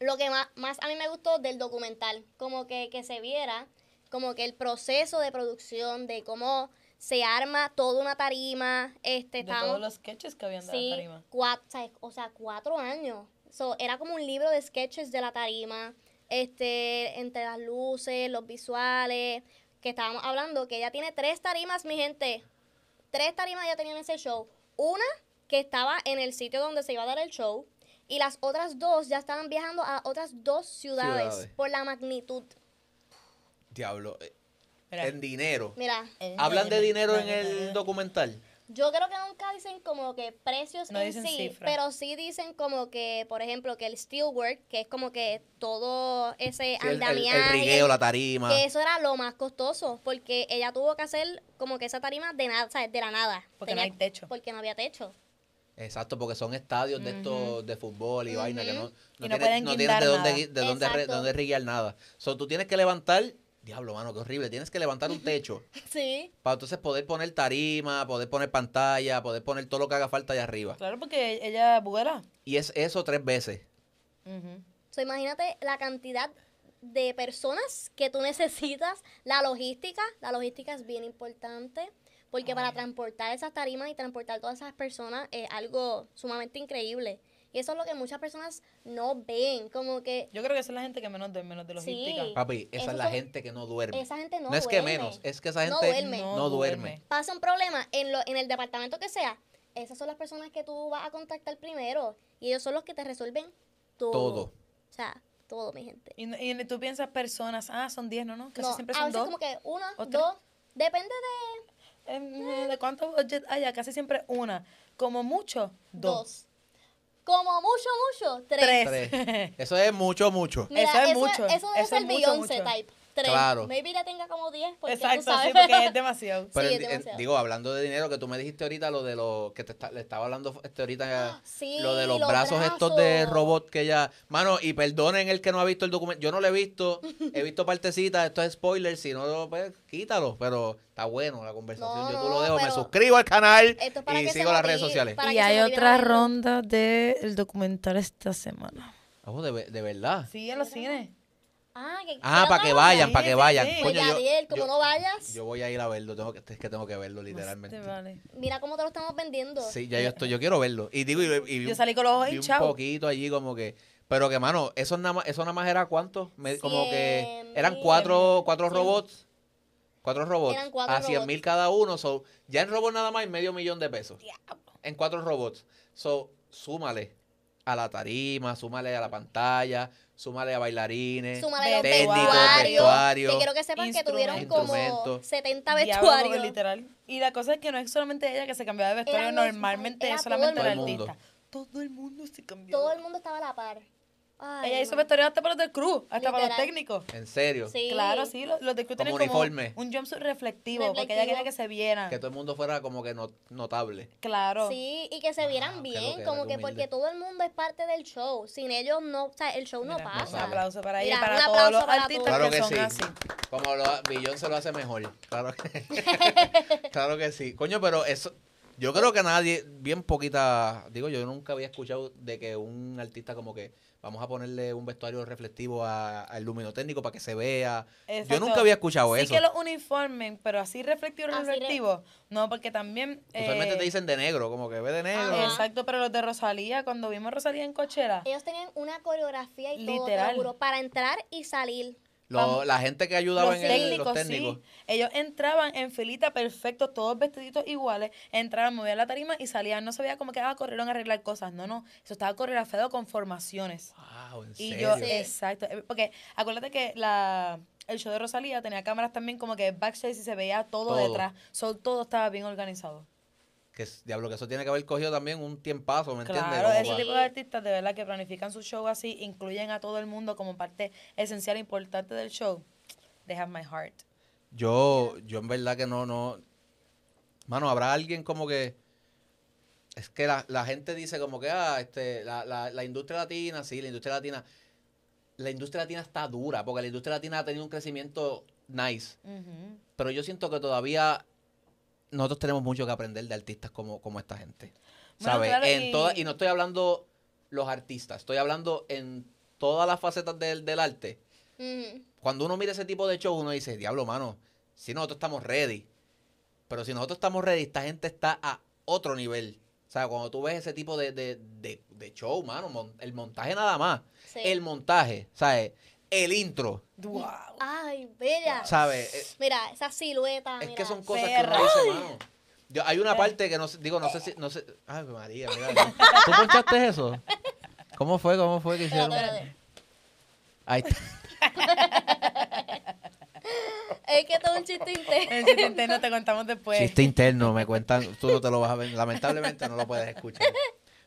lo que más, más a mí me gustó del documental. Como que, que se viera como que el proceso de producción, de cómo se arma toda una tarima. Este, De estábamos- todos los sketches que habían de Sí, la tarima. cua- o sea, o sea, cuatro años. So, era como un libro de sketches de la tarima, este, entre las luces, los visuales, que estábamos hablando, que ella tiene tres tarimas, mi gente. Tres tarimas ya tenían ese show. Una que estaba en el sitio donde se iba a dar el show, y las otras dos ya estaban viajando a otras dos ciudades, Ciudades. por la magnitud. Diablo. eh, Mira. En dinero. Mira, ¿Hablan de dinero en el documental? Yo creo que nunca dicen como que precios No en dicen sí, cifras. pero sí dicen como que, por ejemplo, que el steelwork, que es como que todo ese Sí, el, el- el andamiaje, rigueo, la tarima. que eso era lo más costoso, porque ella tuvo que hacer como que esa tarima de nada, ¿sabes? De la nada. Porque no hay techo. Porque no había techo. Exacto, porque son estadios de estos de fútbol y vaina que no, no, Y no tienes de dónde, de dónde, re- Exacto. dónde riguear nada. So, tú tienes que levantar, diablo, mano, qué horrible, tienes que levantar un techo Sí. para entonces poder poner tarima, poder poner pantalla, poder poner todo lo que haga falta allá arriba. Claro, porque ella vuela. Y es eso tres veces. Ujú. So, imagínate la cantidad de personas que tú necesitas, la logística, la logística es bien importante, porque para transportar esas tarimas y transportar todas esas personas es algo sumamente increíble. Y eso es lo que muchas personas no ven, como que Yo creo que esa es la gente que menos duerme, menos de logística. Sí. Papi, esa es la son- gente que no duerme. esa gente no, no es que duerme. menos, es que esa No gente duerme. no, duerme. pasa un problema en, lo, en el departamento que sea, esas son las personas que tú vas a contactar primero. Y ellos son los que te resuelven todo. Todo. O sea, todo, mi gente. Y, no- y tú piensas personas, ah, son 10, ¿no? no Casi No, siempre a son veces dos. como que una, o tres. dos. Depende de ¿De cuánto budget haya? Casi siempre una. Como mucho, dos. dos. Como mucho, mucho, tres. Tres. Tres. Eso es mucho, mucho. Mira, Eso es mucho, Eso debe eso ser es mucho, Beyoncé mucho. type. Tres. Claro. Maybe le tenga como diez. Porque tú Exacto, sabes. sí, porque es demasiado. Pero Sí, es demasiado. digo, hablando de dinero, que tú me dijiste ahorita lo de lo que te está- le estaba hablando este ahorita, Sí, lo de los, los brazos, estos de robot que ya, mano, y perdonen el que no ha visto el documento, yo no lo he visto, he visto partecitas, esto es spoiler, si no, pues quítalo, pero está bueno la conversación, No, yo tú lo dejo, me suscribo al canal Esto es y sigo las redes sociales. y hay otra ronda del documental esta semana. Oh, de, de verdad. Sí, en los cines. Ah, que, Ah, para que vayan, para que vayan. sí, sí. Pues Coño, yo, Yadiel, como yo- no vayas, yo voy a ir a verlo, tengo que, es que tengo que verlo literalmente. Este vale. mira cómo te lo estamos vendiendo. Sí, ya yo estoy, yo quiero verlo. Y digo, y, y Yo un- salí con los ojos vi un hinchados. poquito allí como que, pero que mano, eso nada más, eso nada más era cuánto, Me- como que eran cuatro, cuatro robots, cuatro robots, Eran cuatro a 100 robots. mil cada uno, so, ya en robots nada más hay medio millón de pesos, en cuatro robots, so, súmale a la tarima, súmale a la pantalla, súmale a bailarines, Súmale técnicos, vestuarios. vestuarios, Que quiero que sepan que tuvieron como Instrumentos. 70 Diablo, porque vestuarios. literal. Y la cosa es que no es solamente ella que se cambiaba de vestuario, normalmente era solamente el el artista. Todo el mundo se cambiaba. Todo el mundo estaba a la par. Ay, Ella hizo vestuario hasta para los del crew, hasta para los técnicos. en serio, Sí. Claro, sí, los, los del crew como uniforme. un jumpsuit reflectivo, porque ella quería que se vieran. que todo el mundo fuera como que no- notable. Claro. Sí, y que se vieran bien, como que humilde. porque todo el mundo es parte del show. Sin ellos no, o sea, el show no pasa. Un aplauso para ella Mira, para todos los para artistas todos. Claro que, que son sí. así. Como lo, Billón se lo hace mejor. Claro que, claro que sí. Coño, pero eso. Yo creo que nadie, bien poquita. Digo, yo nunca había escuchado de que un artista como que vamos a ponerle un vestuario reflectivo a- al luminotécnico para que se vea. Exacto. Yo nunca había escuchado sí eso. que los uniformen, pero así reflectivo, Así re- reflectivo. No, porque también... Usualmente eh, te dicen de negro, como que ve de negro. Ajá. Exacto, pero los de Rosalía, cuando vimos a Rosalía en Cochera, Ellos tenían una coreografía y todo, te Literal. lo juro, para entrar y salir. Lo- la gente que ayudaba los en el- los técnicos. sí. Ellos entraban en filita perfecto, todos vestiditos iguales, entraban, movían la tarima y salían. No se veía como que ah, corrieron a arreglar cosas. No, no. Eso estaba coreografiado con formaciones. Wow, en Y serio. yo, Sí. exacto. eh, Porque acuérdate que la, el show de Rosalía tenía cámaras también como que backstage y se veía todo, Todo. detrás. So, todo estaba bien organizado. Que diablo, que eso tiene que haber cogido también un tiempazo, ¿me entiendes? Claro, Como ese tipo de artistas de verdad que planifican su show así, incluyen a todo el mundo como parte esencial e importante del show. They have my heart. Yo, yo en verdad que no, no. Mano, habrá alguien como que. Es que la, la gente dice como que, ah, este, la, la, la industria latina, sí, la industria latina. La industria latina está dura, porque la industria latina ha tenido un crecimiento nice. Pero yo siento que todavía nosotros tenemos mucho que aprender de artistas como, como esta gente. Bueno, ¿Sabes? claro, en y- toda, y no estoy hablando los artistas, estoy hablando en todas las facetas del, del arte cuando uno mira ese tipo de show, uno dice, diablo, mano, si nosotros estamos ready. Pero si nosotros estamos ready, esta gente está a otro nivel. O sea, cuando tú ves ese tipo de, de, de, de show, mano, mon- el montaje nada más. Sí. El montaje, ¿sabes? El intro, Wow. Ay. Eh, Mira, esa silueta. Es mira. que son cosas que uno dice, mano. Yo- hay una parte que no sé, digo, no sé si, no sé. Ay, María, mira. ¿Tú ponchaste eso? ¿Cómo fue? ¿Cómo fue que hicieron? Ahí está. Es que todo un chiste interno. En chiste interno te contamos después. Chiste interno, me cuentan, tú no te lo vas a ver, lamentablemente no lo puedes escuchar.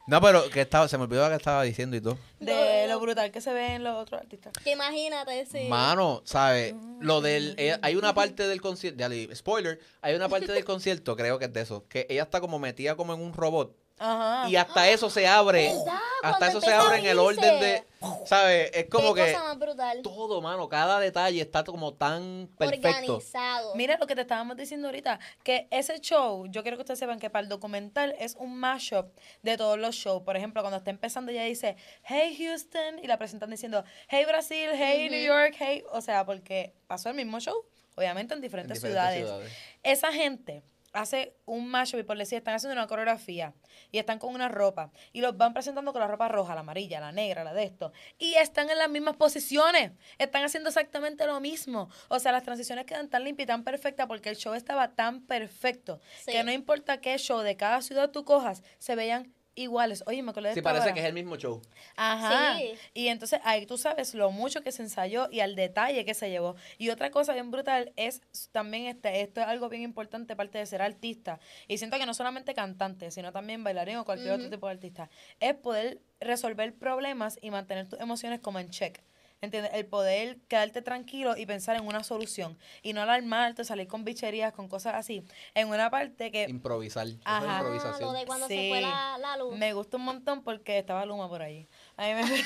No, pero que estaba, se me olvidó lo que estaba diciendo y todo. De lo brutal que se ve en los otros artistas. Que imagínate, sí. Mano, ¿sabes? Lo del, ella- hay una parte del concierto, ya le spoiler, hay una parte del concierto, creo que es de eso, que ella está como metida como en un robot Ajá. Y hasta eso se abre. Hasta eso se abre en el orden de. ¿Sabes? Es como Qué que. cosa más brutal. Todo, mano. Cada detalle está como tan perfecto. Organizado. Mira lo que te estábamos diciendo ahorita, que ese show, yo quiero que ustedes sepan que para el documental es un mashup de todos los shows. Por ejemplo, cuando está empezando ella dice, hey Houston, y la presentan diciendo, hey Brasil, hey New York, hey, o sea, porque pasó el mismo show, obviamente en diferentes, En diferentes ciudades. ciudades. Esa gente hace un mashup y por decir, están haciendo una coreografía y están con una ropa y los van presentando con la ropa roja, la amarilla, la negra, la de esto y están en las mismas posiciones, están haciendo exactamente lo mismo. O sea, las transiciones quedan tan limpias y tan perfectas porque el show estaba tan perfecto Sí. que no importa qué show de cada ciudad tú cojas, se veían iguales. Oye, me acordé de Sí, esta parece hora. que es el mismo show. Ajá. Sí. Y entonces ahí tú sabes lo mucho que se ensayó y al detalle que se llevó. Y otra cosa bien brutal es también este, esto es algo bien importante parte de ser artista. Y siento que no solamente cantante, sino también bailarín o cualquier otro tipo de artista. Es poder resolver problemas y mantener tus emociones como en check. ¿Entiendes? El poder quedarte tranquilo y pensar en una solución. Y no alarmarte, salir con bicherías, con cosas así. En una parte que Improvisar. Es Ajá. Ah, improvisación. lo de cuando Sí. se fue la, la luz. me gusta un montón porque estaba Luma por allí. A mí me...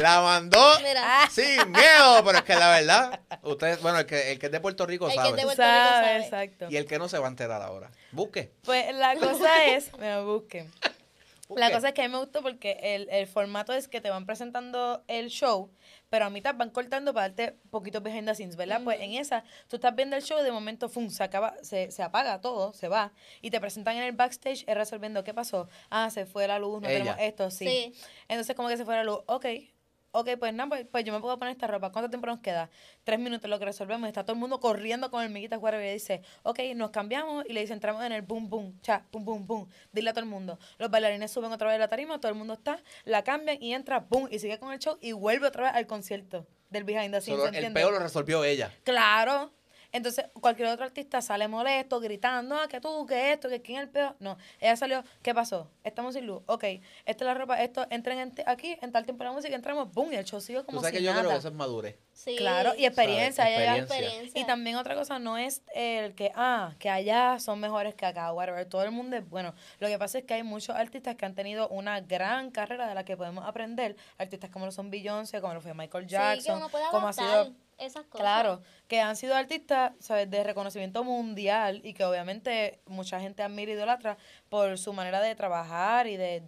La mandó Mira. sin miedo, pero es que la verdad, ustedes, bueno, el que, el que es de Puerto Rico El que es sabe. de Puerto Rico sabe, sabe. exacto. Y el que no se va a enterar ahora. Busque. Pues la cosa es, me busquen. La cosa es que a mí me gustó porque el, el formato es que te van presentando el show, pero a mitad van cortando para darte poquitos behind the scenes, ¿verdad? Pues en esa, tú estás viendo el show y de momento, ¡fum! Se, acaba, se, se apaga todo, se va. Y te presentan en el backstage resolviendo qué pasó. Ah, se fue la luz, no Ella. tenemos esto, sí. Sí. Entonces, como que se fue la luz, ok. Ok, pues nada, pues, pues yo me puedo poner esta ropa. ¿Cuánto tiempo nos queda? Tres minutos lo que resolvemos. Está todo el mundo corriendo con el miguita whatever, y dice, ok, nos cambiamos y le dice, entramos en el boom, boom, cha, boom, boom, boom. Dile a todo el mundo. Los bailarines suben otra vez a la tarima, todo el mundo está, la cambian y entra, boom, y sigue con el show y vuelve otra vez al concierto del behind the scenes, Solo el peo lo resolvió ella. Claro. Entonces, cualquier otro artista sale molesto, gritando, ah, que tú, que esto, que quién es el peor. No, ella salió, ¿qué pasó? Estamos sin luz. Ok, esta es la ropa, esto, entren en aquí, en tal tiempo la música, entramos, boom, y el show siguió Tú como sabes si que yo nada. creo que eso es madurez. Sí. Claro, y experiencia. ¿Sabes? ella- Experiencia. Y también otra cosa no es el que, ah, que allá son mejores que acá, whatever. Todo el mundo es bueno. Lo que pasa es que hay muchos artistas que han tenido una gran carrera de la que podemos aprender. Artistas como lo son Beyoncé, como lo fue Michael Sí, que Jackson, uno puede como ha sido esas cosas. Claro, que han sido artistas, ¿sabes? De reconocimiento mundial y que obviamente mucha gente admira y idolatra por su manera de trabajar y de,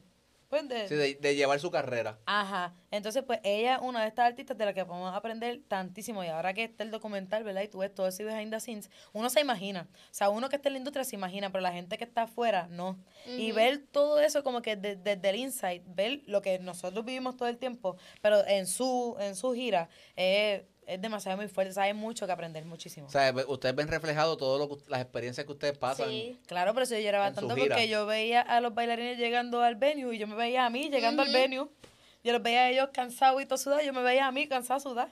pues, de... Sí, de, de llevar su carrera. Ajá. Entonces, pues, ella es una de estas artistas de la que podemos aprender tantísimo. Y ahora que está el documental, ¿verdad? Y tú ves todo ese behind the scenes, uno se imagina. O sea, uno que está en la industria se imagina, pero la gente que está afuera, no. Y ver todo eso como que de- desde el inside, ver lo que nosotros vivimos todo el tiempo, pero en su, en su gira, es, es demasiado muy fuerte. O sea, hay mucho que aprender, muchísimo. O sea, ustedes ven reflejado todas las experiencias que ustedes pasan. Sí. Claro, pero eso yo lloraba tanto porque yo veía a los bailarines llegando al venue y yo me veía a mí llegando al venue. Yo los veía a ellos cansados y todo sudado, yo me veía a mí cansada sudar.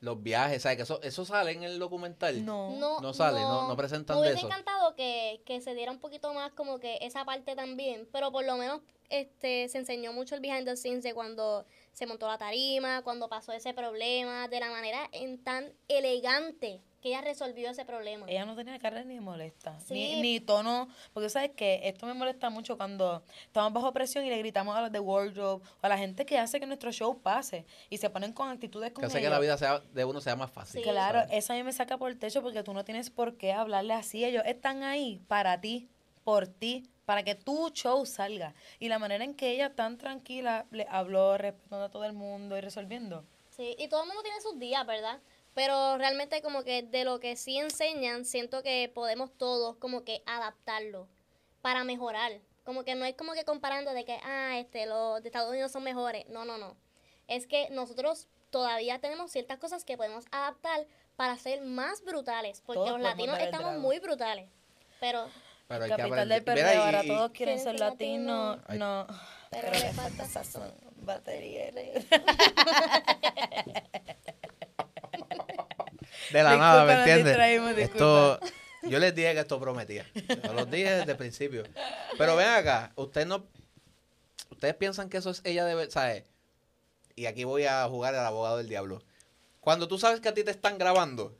Los viajes, ¿sabes? Que eso, eso sale en el documental. No. No, No sale, no- no presentan me de hubiese eso. encantado que, que se diera un poquito más como que esa parte también, pero por lo menos este se enseñó mucho el behind the scenes de cuando se montó la tarima, cuando pasó ese problema, de la manera en tan elegante que ella resolvió ese problema. Ella no tenía cara ni molesta, Sí. ni, ni tono, porque sabes que esto me molesta mucho cuando estamos bajo presión y le gritamos a los de wardrobe o a la gente que hace que nuestro show pase y se ponen con actitudes Que con hace que la vida sea, de uno sea más fácil. Sí. Claro, ¿sabes? eso a mí me saca por el techo porque tú no tienes por qué hablarle así. Ellos están ahí para ti, por ti, para que tu show salga. Y la manera en que ella tan tranquila le habló, respetando a todo el mundo y resolviendo. Sí, y todo el mundo tiene sus días, ¿verdad? Pero realmente como que de lo que sí enseñan, siento que podemos todos como que adaptarlo para mejorar. Como que no es como que comparando de que, ah, este, los de Estados Unidos son mejores. No, no, no. Es que nosotros todavía tenemos ciertas cosas que podemos adaptar para ser más brutales. Porque Todos los latinos estamos muy brutales. Pero, Pero hay el que capital del aprender. perreo, ahora y- todos quieren ser latinos. No, pero le falta sazón, batería. De la nada, ¿me entiendes? Esto, yo les dije que esto prometía. Yo los dije desde el principio. Pero ven acá, ustedes no, ustedes piensan que eso es ella de, ver- ¿sabes? Y aquí voy a jugar al abogado del diablo. Cuando tú sabes que a ti te están grabando,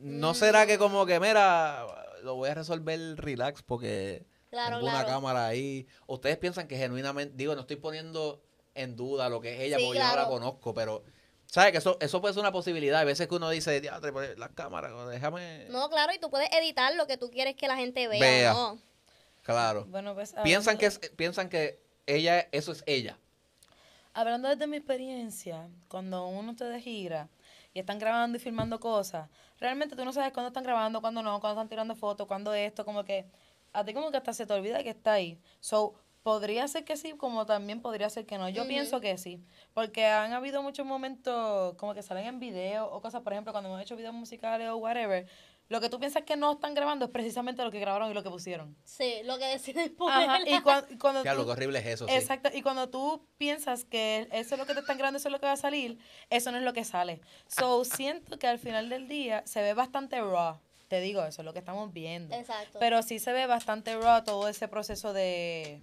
¿no será que como que, mira, lo voy a resolver relax porque Claro, tengo una cámara ahí. Ustedes piensan que genuinamente, digo, no estoy poniendo en duda lo que es ella, Sí, porque yo no la conozco, pero ¿sabes que eso, eso puede ser una posibilidad? Hay veces que uno dice, pues, las cámaras, déjame. No, claro, y tú puedes editar lo que tú quieres que la gente vea. Vea. ¿no? Claro. Bueno, pues Piensan que, es, piensan que ella, eso es ella. Hablando desde mi experiencia, cuando uno te de gira y están grabando y filmando cosas, realmente tú no sabes cuándo están grabando, cuándo no, cuándo están tirando fotos, cuándo esto, como que a ti como que hasta se te olvida que está ahí. So, podría ser que sí, como también podría ser que no. Yo pienso que sí, porque han habido muchos momentos como que salen en video o cosas, por ejemplo, cuando hemos hecho videos musicales o whatever, lo que tú piensas que no están grabando es precisamente lo que grabaron y lo que pusieron. Sí, lo que deciden poner. Y, cuan- y cuando Ya, tú- lo que horrible es eso, sí. Exacto, y cuando tú piensas que eso es lo que te están grabando, eso es lo que va a salir, eso no es lo que sale. So, siento que al final del día se ve bastante raw. Te digo eso, lo que estamos viendo. Exacto. Pero sí se ve bastante raw todo ese proceso de,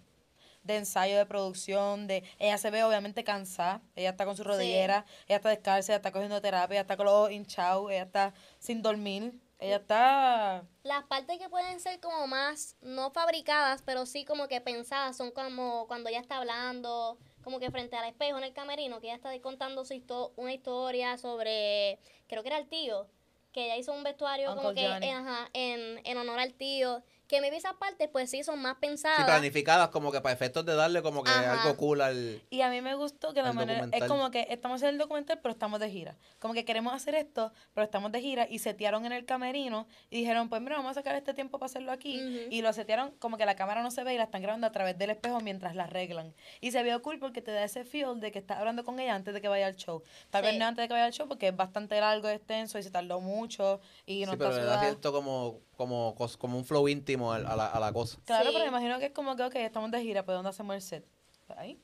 de ensayo, de producción, de ella se ve obviamente cansada, ella está con su rodillera, ella está descalza, ella está cogiendo terapia, ella está con los ojos hinchados, ella está sin dormir, ella está... Las partes que pueden ser como más, no fabricadas, pero sí como que pensadas, son como cuando ella está hablando, como que frente al espejo en el camerino, que ella está contando su histo- una historia sobre, creo que era el tío, que ella hizo un vestuario como que ajá, en, en honor al tío, que maybe esas partes pues sí son más Sí, pensadas. planificadas como que para efectos de darle como que Ajá. algo cool al... Y a mí me gustó que la manera es como que estamos en el documental, pero estamos de gira. Como que queremos hacer esto, pero estamos de gira y setearon en el camerino y dijeron, pues mira, vamos a sacar este tiempo para hacerlo aquí. Y lo setearon como que la cámara no se ve y la están grabando a través del espejo mientras la arreglan. Y se vio cool porque te da ese feel de que estás hablando con ella antes de que vaya al show. Tal vez Sí. no antes de que vaya al show porque es bastante largo, extenso y se tardó mucho y no sí, está pero le da cierto como, como, como un flow íntimo al- a la, a la cosa. Claro, Sí. pero me imagino que es como que, ok, estamos de gira, pues ¿dónde hacemos el set? Ahí.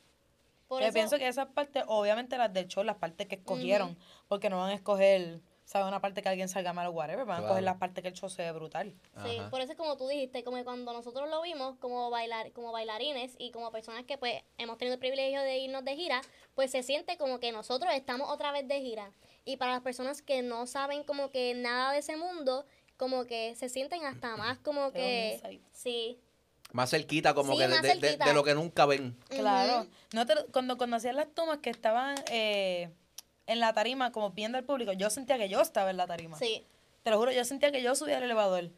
Por que eso- pienso que esas partes, obviamente las del show, las partes que escogieron, porque no van a escoger, ¿sabes? Una parte que alguien salga mal o whatever, van a escoger las partes que el show se ve brutal. Sí, Ajá. por eso es como tú dijiste, como que cuando nosotros lo vimos como bailar, como bailarines y como personas que pues hemos tenido el privilegio de irnos de gira, pues se siente como que nosotros estamos otra vez de gira. Y para las personas que no saben como que nada de ese mundo, como que se sienten hasta más como que sí. Más cerquita como Sí, que de, más de- de- cerquita. de lo que nunca ven. Claro. No te cuando, cuando hacían las tomas que estaban eh, en la tarima, como viendo al público, yo sentía que yo estaba en la tarima. Sí. Te lo juro, yo sentía que yo subía al elevador.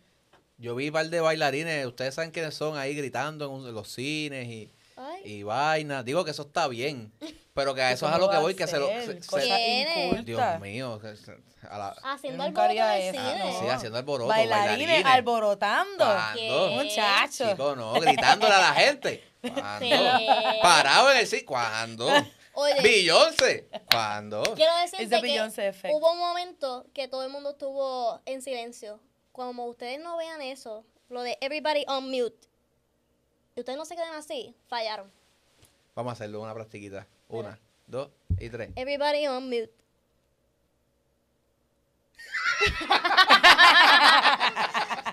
Yo vi un par de bailarines, ustedes saben quiénes son ahí gritando en un- los cines y, Ay. y vainas. Digo que eso está bien, pero que a eso es a ¿Cómo lo que voy, que se lo... se-. Dios mío, que se- a la- Haciendo alboroto no. sí, haciendo alboroto, Bailarines, bailarines. alborotando. ¿Cuándo? ¿Qué? Muchacho. Chico, no, gritándole a la gente. ¿Cuándo? Sí. Parado en el cine. ¿Cuándo? Oye, Beyoncé. ¿Cuándo? quiero decirte que hubo un momento que todo el mundo estuvo en silencio. Como ustedes no vean eso, lo de everybody on mute, y ustedes no se queden así, fallaron. Vamos a hacerlo una plastiquita. Una, dos y tres. Everybody on mute.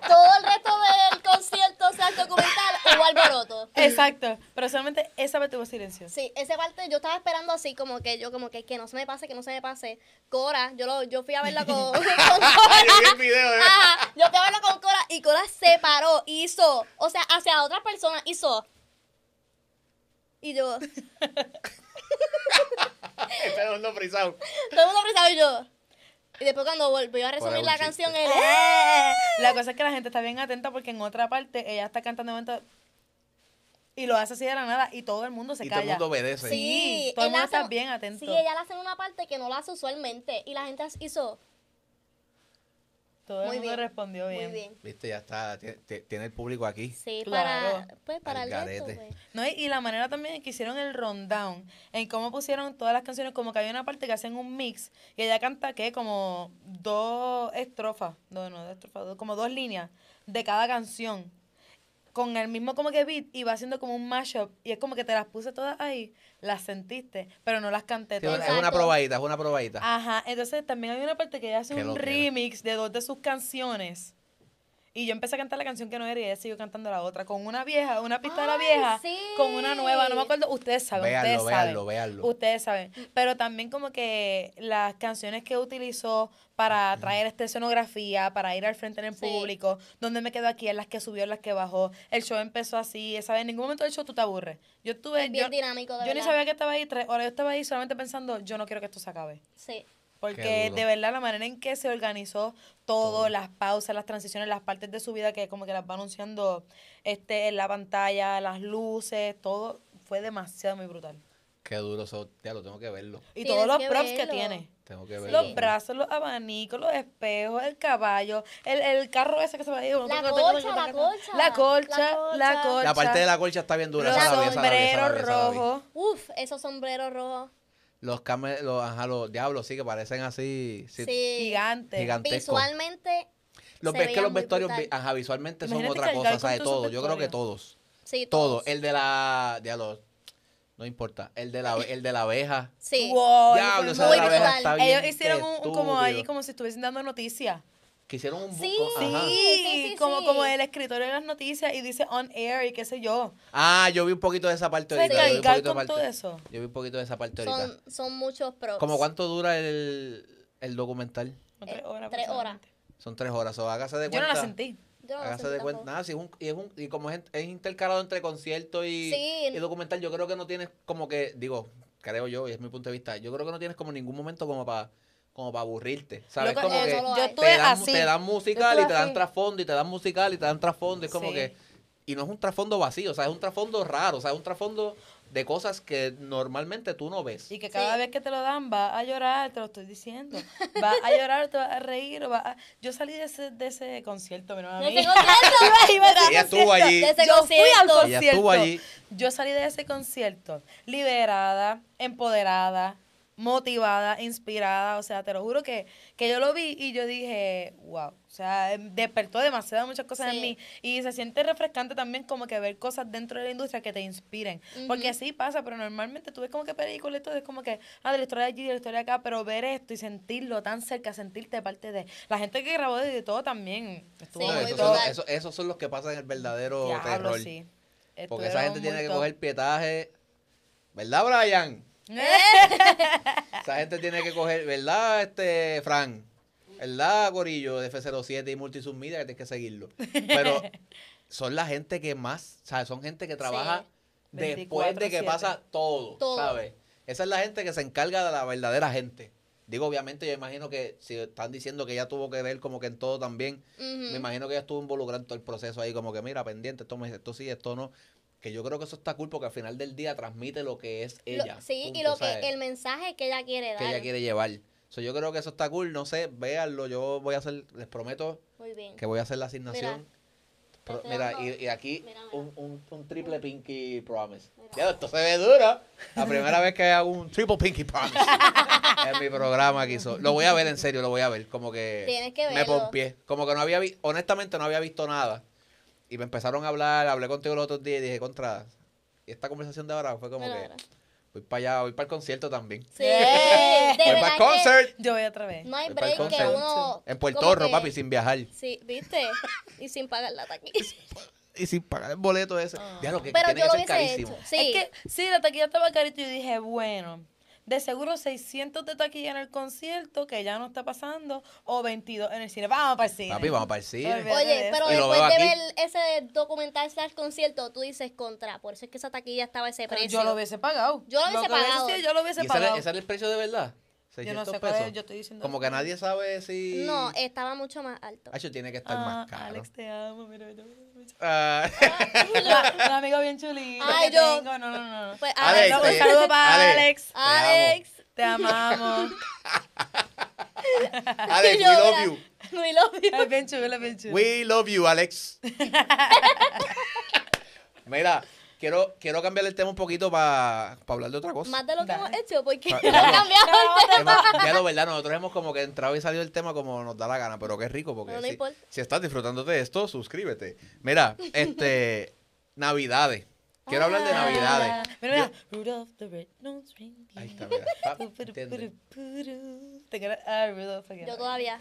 Todo el resto del concierto, o sea, el documental, hubo alboroto. Exacto. Pero solamente esa vez tuvo silencio. Sí, esa parte yo estaba esperando así, como que yo, como que, que no se me pase, que no se me pase. Cora, yo lo, yo fui a verla con, con Ay, yo vi Cora. el video, ¿eh? Ajá, yo fui a verla con Cora y Cora se paró, hizo, o sea, hacia otra persona, hizo. Y yo, todo Este mundo frisado. el mundo frisado y yo. Y después cuando volvió a resumir la chiste. canción, él, La cosa es que la gente está bien atenta porque en otra parte ella está cantando de momento y lo hace así de la nada y todo el mundo se Y todo el mundo obedece. Sí, todo el mundo hace- está bien atento. Sí, ella la hace en una parte que no la hace usualmente. Y la gente hizo todo el muy mundo bien. respondió bien. muy bien. Viste, ya está. Tiene, tiene el público aquí. Sí, Claro. para, pues, para el Al resto, garete. pues. No, y, y la manera también en que hicieron el rundown, en cómo pusieron todas las canciones, como que hay una parte que hacen un mix y ella canta que como dos estrofas, no, no, dos estrofas, dos- como dos líneas de cada canción con el mismo como que beat y va haciendo como un mashup y es como que te las puse todas ahí, las sentiste, pero no las canté Sí, todas. es una probadita, es una probadita. Ajá, entonces también hay una parte que ella hace Qué un remix de dos de sus canciones Y yo empecé a cantar la canción que no era y ella siguió cantando la otra. Con una vieja, una pistola Ay, vieja, sí. con una nueva. No me acuerdo, ustedes saben, Véanlo, ustedes véanlo, saben. véanlo. Ustedes saben. Pero también como que las canciones que utilizó para traer esta escenografía, para ir al frente en el Sí. público, donde me quedo aquí, en las que subió, en las que bajó. El show empezó así, ¿sabes? En ningún momento del show tú te aburres. Yo estuve... Es bien yo, dinámico, de yo ni sabía que estaba ahí tres horas. Yo estaba ahí solamente pensando, yo no quiero que esto se acabe. Sí. Porque de verdad la manera en que se organizó todo, Todo. las pausas, las transiciones, las partes de su vida que como que las va anunciando este en la pantalla, las luces, todo fue demasiado muy brutal. Qué duro eso. Ya lo tengo que verlo. Y Tienes todos los que props que tiene. Tengo que verlo. Los brazos, los abanicos, los espejos, el caballo, el, el carro ese que se va a ir. La colcha, la colcha. La colcha, La colcha. La parte de la colcha está bien dura. los sombreros rojos. Uf, esos sombreros rojos. Los came, los, ajá, los diablos sí que parecen así. sí, Sí. Gigantes. Gigantescos. Visualmente. Los ves que los vestuarios, brutal. vi- ajá, visualmente son otra cosa, o sea, de todos. Yo creo que todos. Sí, todos. El de la. Diablo. No importa. El de la, el de la abeja. Sí. Wow, Diablo, la muy abeja está bien. Ellos hicieron un, un como ahí, como si estuviesen dando noticias. Que hicieron un Sí, sí, sí, sí, como, sí. como el escritorio de las noticias y dice on air y qué sé yo. Ah, yo vi un poquito de esa parte ahorita. yo vi un poquito con todo eso. Yo vi un poquito de esa parte ahorita. Son, son muchos props. ¿Cómo cuánto dura el, el documental? Tres Eh, horas. tres aproximadamente. Son tres horas. O hágase de Yo cuenta. no la sentí. Yo no Hágase sentí de cuenta. Nada, si es un, y, es un, y como es, es intercalado entre concierto y, Sí. y documental, yo creo que no tienes como que, digo, creo yo, y es mi punto de vista, yo creo que no tienes como ningún momento como para como para aburrirte. ¿Sabes? Loco, como eh, que yo te dan, así. te dan Yo musical y te dan así. trasfondo y te dan musical y te dan trasfondo. Es como Sí. que. Y no es un trasfondo vacío, o sea, es un trasfondo raro, o sea, es un trasfondo de cosas que normalmente tú no ves. Y que cada Sí. vez que te lo dan va a llorar, te lo estoy diciendo. Va a llorar, te va a reír. Va a... Yo salí de ese, de ese concierto, mi hermana. De ese concierto. Iba- iba a decir Ella estuvo allí. De ese Yo fui al concierto. Ella estuvo allí. Yo salí de ese concierto liberada, empoderada, motivada, inspirada. O sea, te lo juro que, que yo lo vi y yo dije, wow. O sea, em, despertó demasiadas muchas cosas Sí. en mí. Y se siente refrescante también como que ver cosas dentro de la industria que te inspiren. Porque así pasa, pero normalmente tú ves como que películas y todo, es como que, ah, de la historia de allí, de la historia de acá, pero ver esto y sentirlo tan cerca, sentirte parte de... La gente que grabó de todo también estuvo Sí, No, esos, todo- son, esos- esos son los que pasan el verdadero Diablo, terror. sí. Porque esa gente tiene que coger pietaje. ¿Verdad, Brian? Esa gente tiene que coger, ¿verdad, este Fran? ¿Verdad, Corillo de F07 y Multisubmedia que tienes que seguirlo? Pero son la gente que más, o sea, son gente que trabaja después de que 24/7. pasa todo, Todo. ¿sabes? Esa es la gente que se encarga de la verdadera gente. Digo, obviamente, yo imagino que si están diciendo que ella tuvo que ver como que en todo también, me imagino que ella estuvo involucrada en todo el proceso ahí, como que mira, pendiente, esto, me, esto sí, esto no. Que yo creo que eso está cool porque al final del día transmite lo que es Lo- ella. sí, y lo que el mensaje que ella quiere dar. que ella quiere llevar. So, yo creo que eso está cool, no sé, véanlo, yo voy a hacer, les prometo Muy bien. que voy a hacer la asignación. Mira, y, y aquí mira, mira. Un, un, un triple pinky promise. Ya, esto se ve duro. La primera vez que hago un triple pinky promise en mi programa aquí. so- lo voy a ver en serio, lo voy a ver. Como que Tienes que me verlo. pompié. Como que no había visto, honestamente no había visto nada. Y me empezaron a hablar, hablé contigo los otros días y dije, contra, y esta conversación de ahora fue como que voy para allá, voy para el concierto también. Sí, de voy para el concert. Yo voy otra vez. no hay Voy break que uno... En Puerto Rico, papi, sin viajar. Sí, ¿viste? Y sin pagar la taquilla. Y sin pagar el boleto ese. Ya lo que, Pero tiene yo que lo ser carísimo. hecho. Sí. Es que, sí, la taquilla estaba carita y yo dije, bueno, de seguro 600 de taquilla en el concierto, que ya no está pasando, o 22 en el cine. Vamos para el cine. Papi, vamos para el cine. Oye, pero Y lo después de ver ese documental slash concierto, tú dices contra. Por eso es que esa taquilla estaba a ese Pero precio. yo lo hubiese pagado. Yo lo hubiese hubiese pagado. sido, yo lo hubiese ¿Y ese era, pagado. ese era el precio de verdad? Yo 600 no sé pesos. cuál es, yo estoy diciendo. Como que nadie sabe si... No, estaba mucho más alto. Tiene que estar Ah, más caro. Alex, te amo. Mira, mira, mira, mira. Ah, Un amigo bien chulito. Ay, que yo- tengo. No, no, no. no. Pues, Alex, Un te- saludo para Alex, Alex. te amo. Alex. Te amamos. Alex, we love mira, you. We love you. Es bien chulo, es bien chulo. We love you, Alex. Mira, quiero, quiero cambiar el tema un poquito para hablar de otra cosa. Más de lo que Dale. hemos hecho, porque Pa- ha cambiado el tema. Hemos- ya lo verdad, nosotros hemos como que entrado y salido del tema como nos da la gana, pero qué rico porque No, no si, importa. si estás disfrutando de esto, suscríbete. Mira, este, Navidades. Quiero hablar de Ah. Navidades. Mira, mira. Rudolph the Red-Nosed Reindeer. Ahí está, mira. Pa- ah. Yo todavía.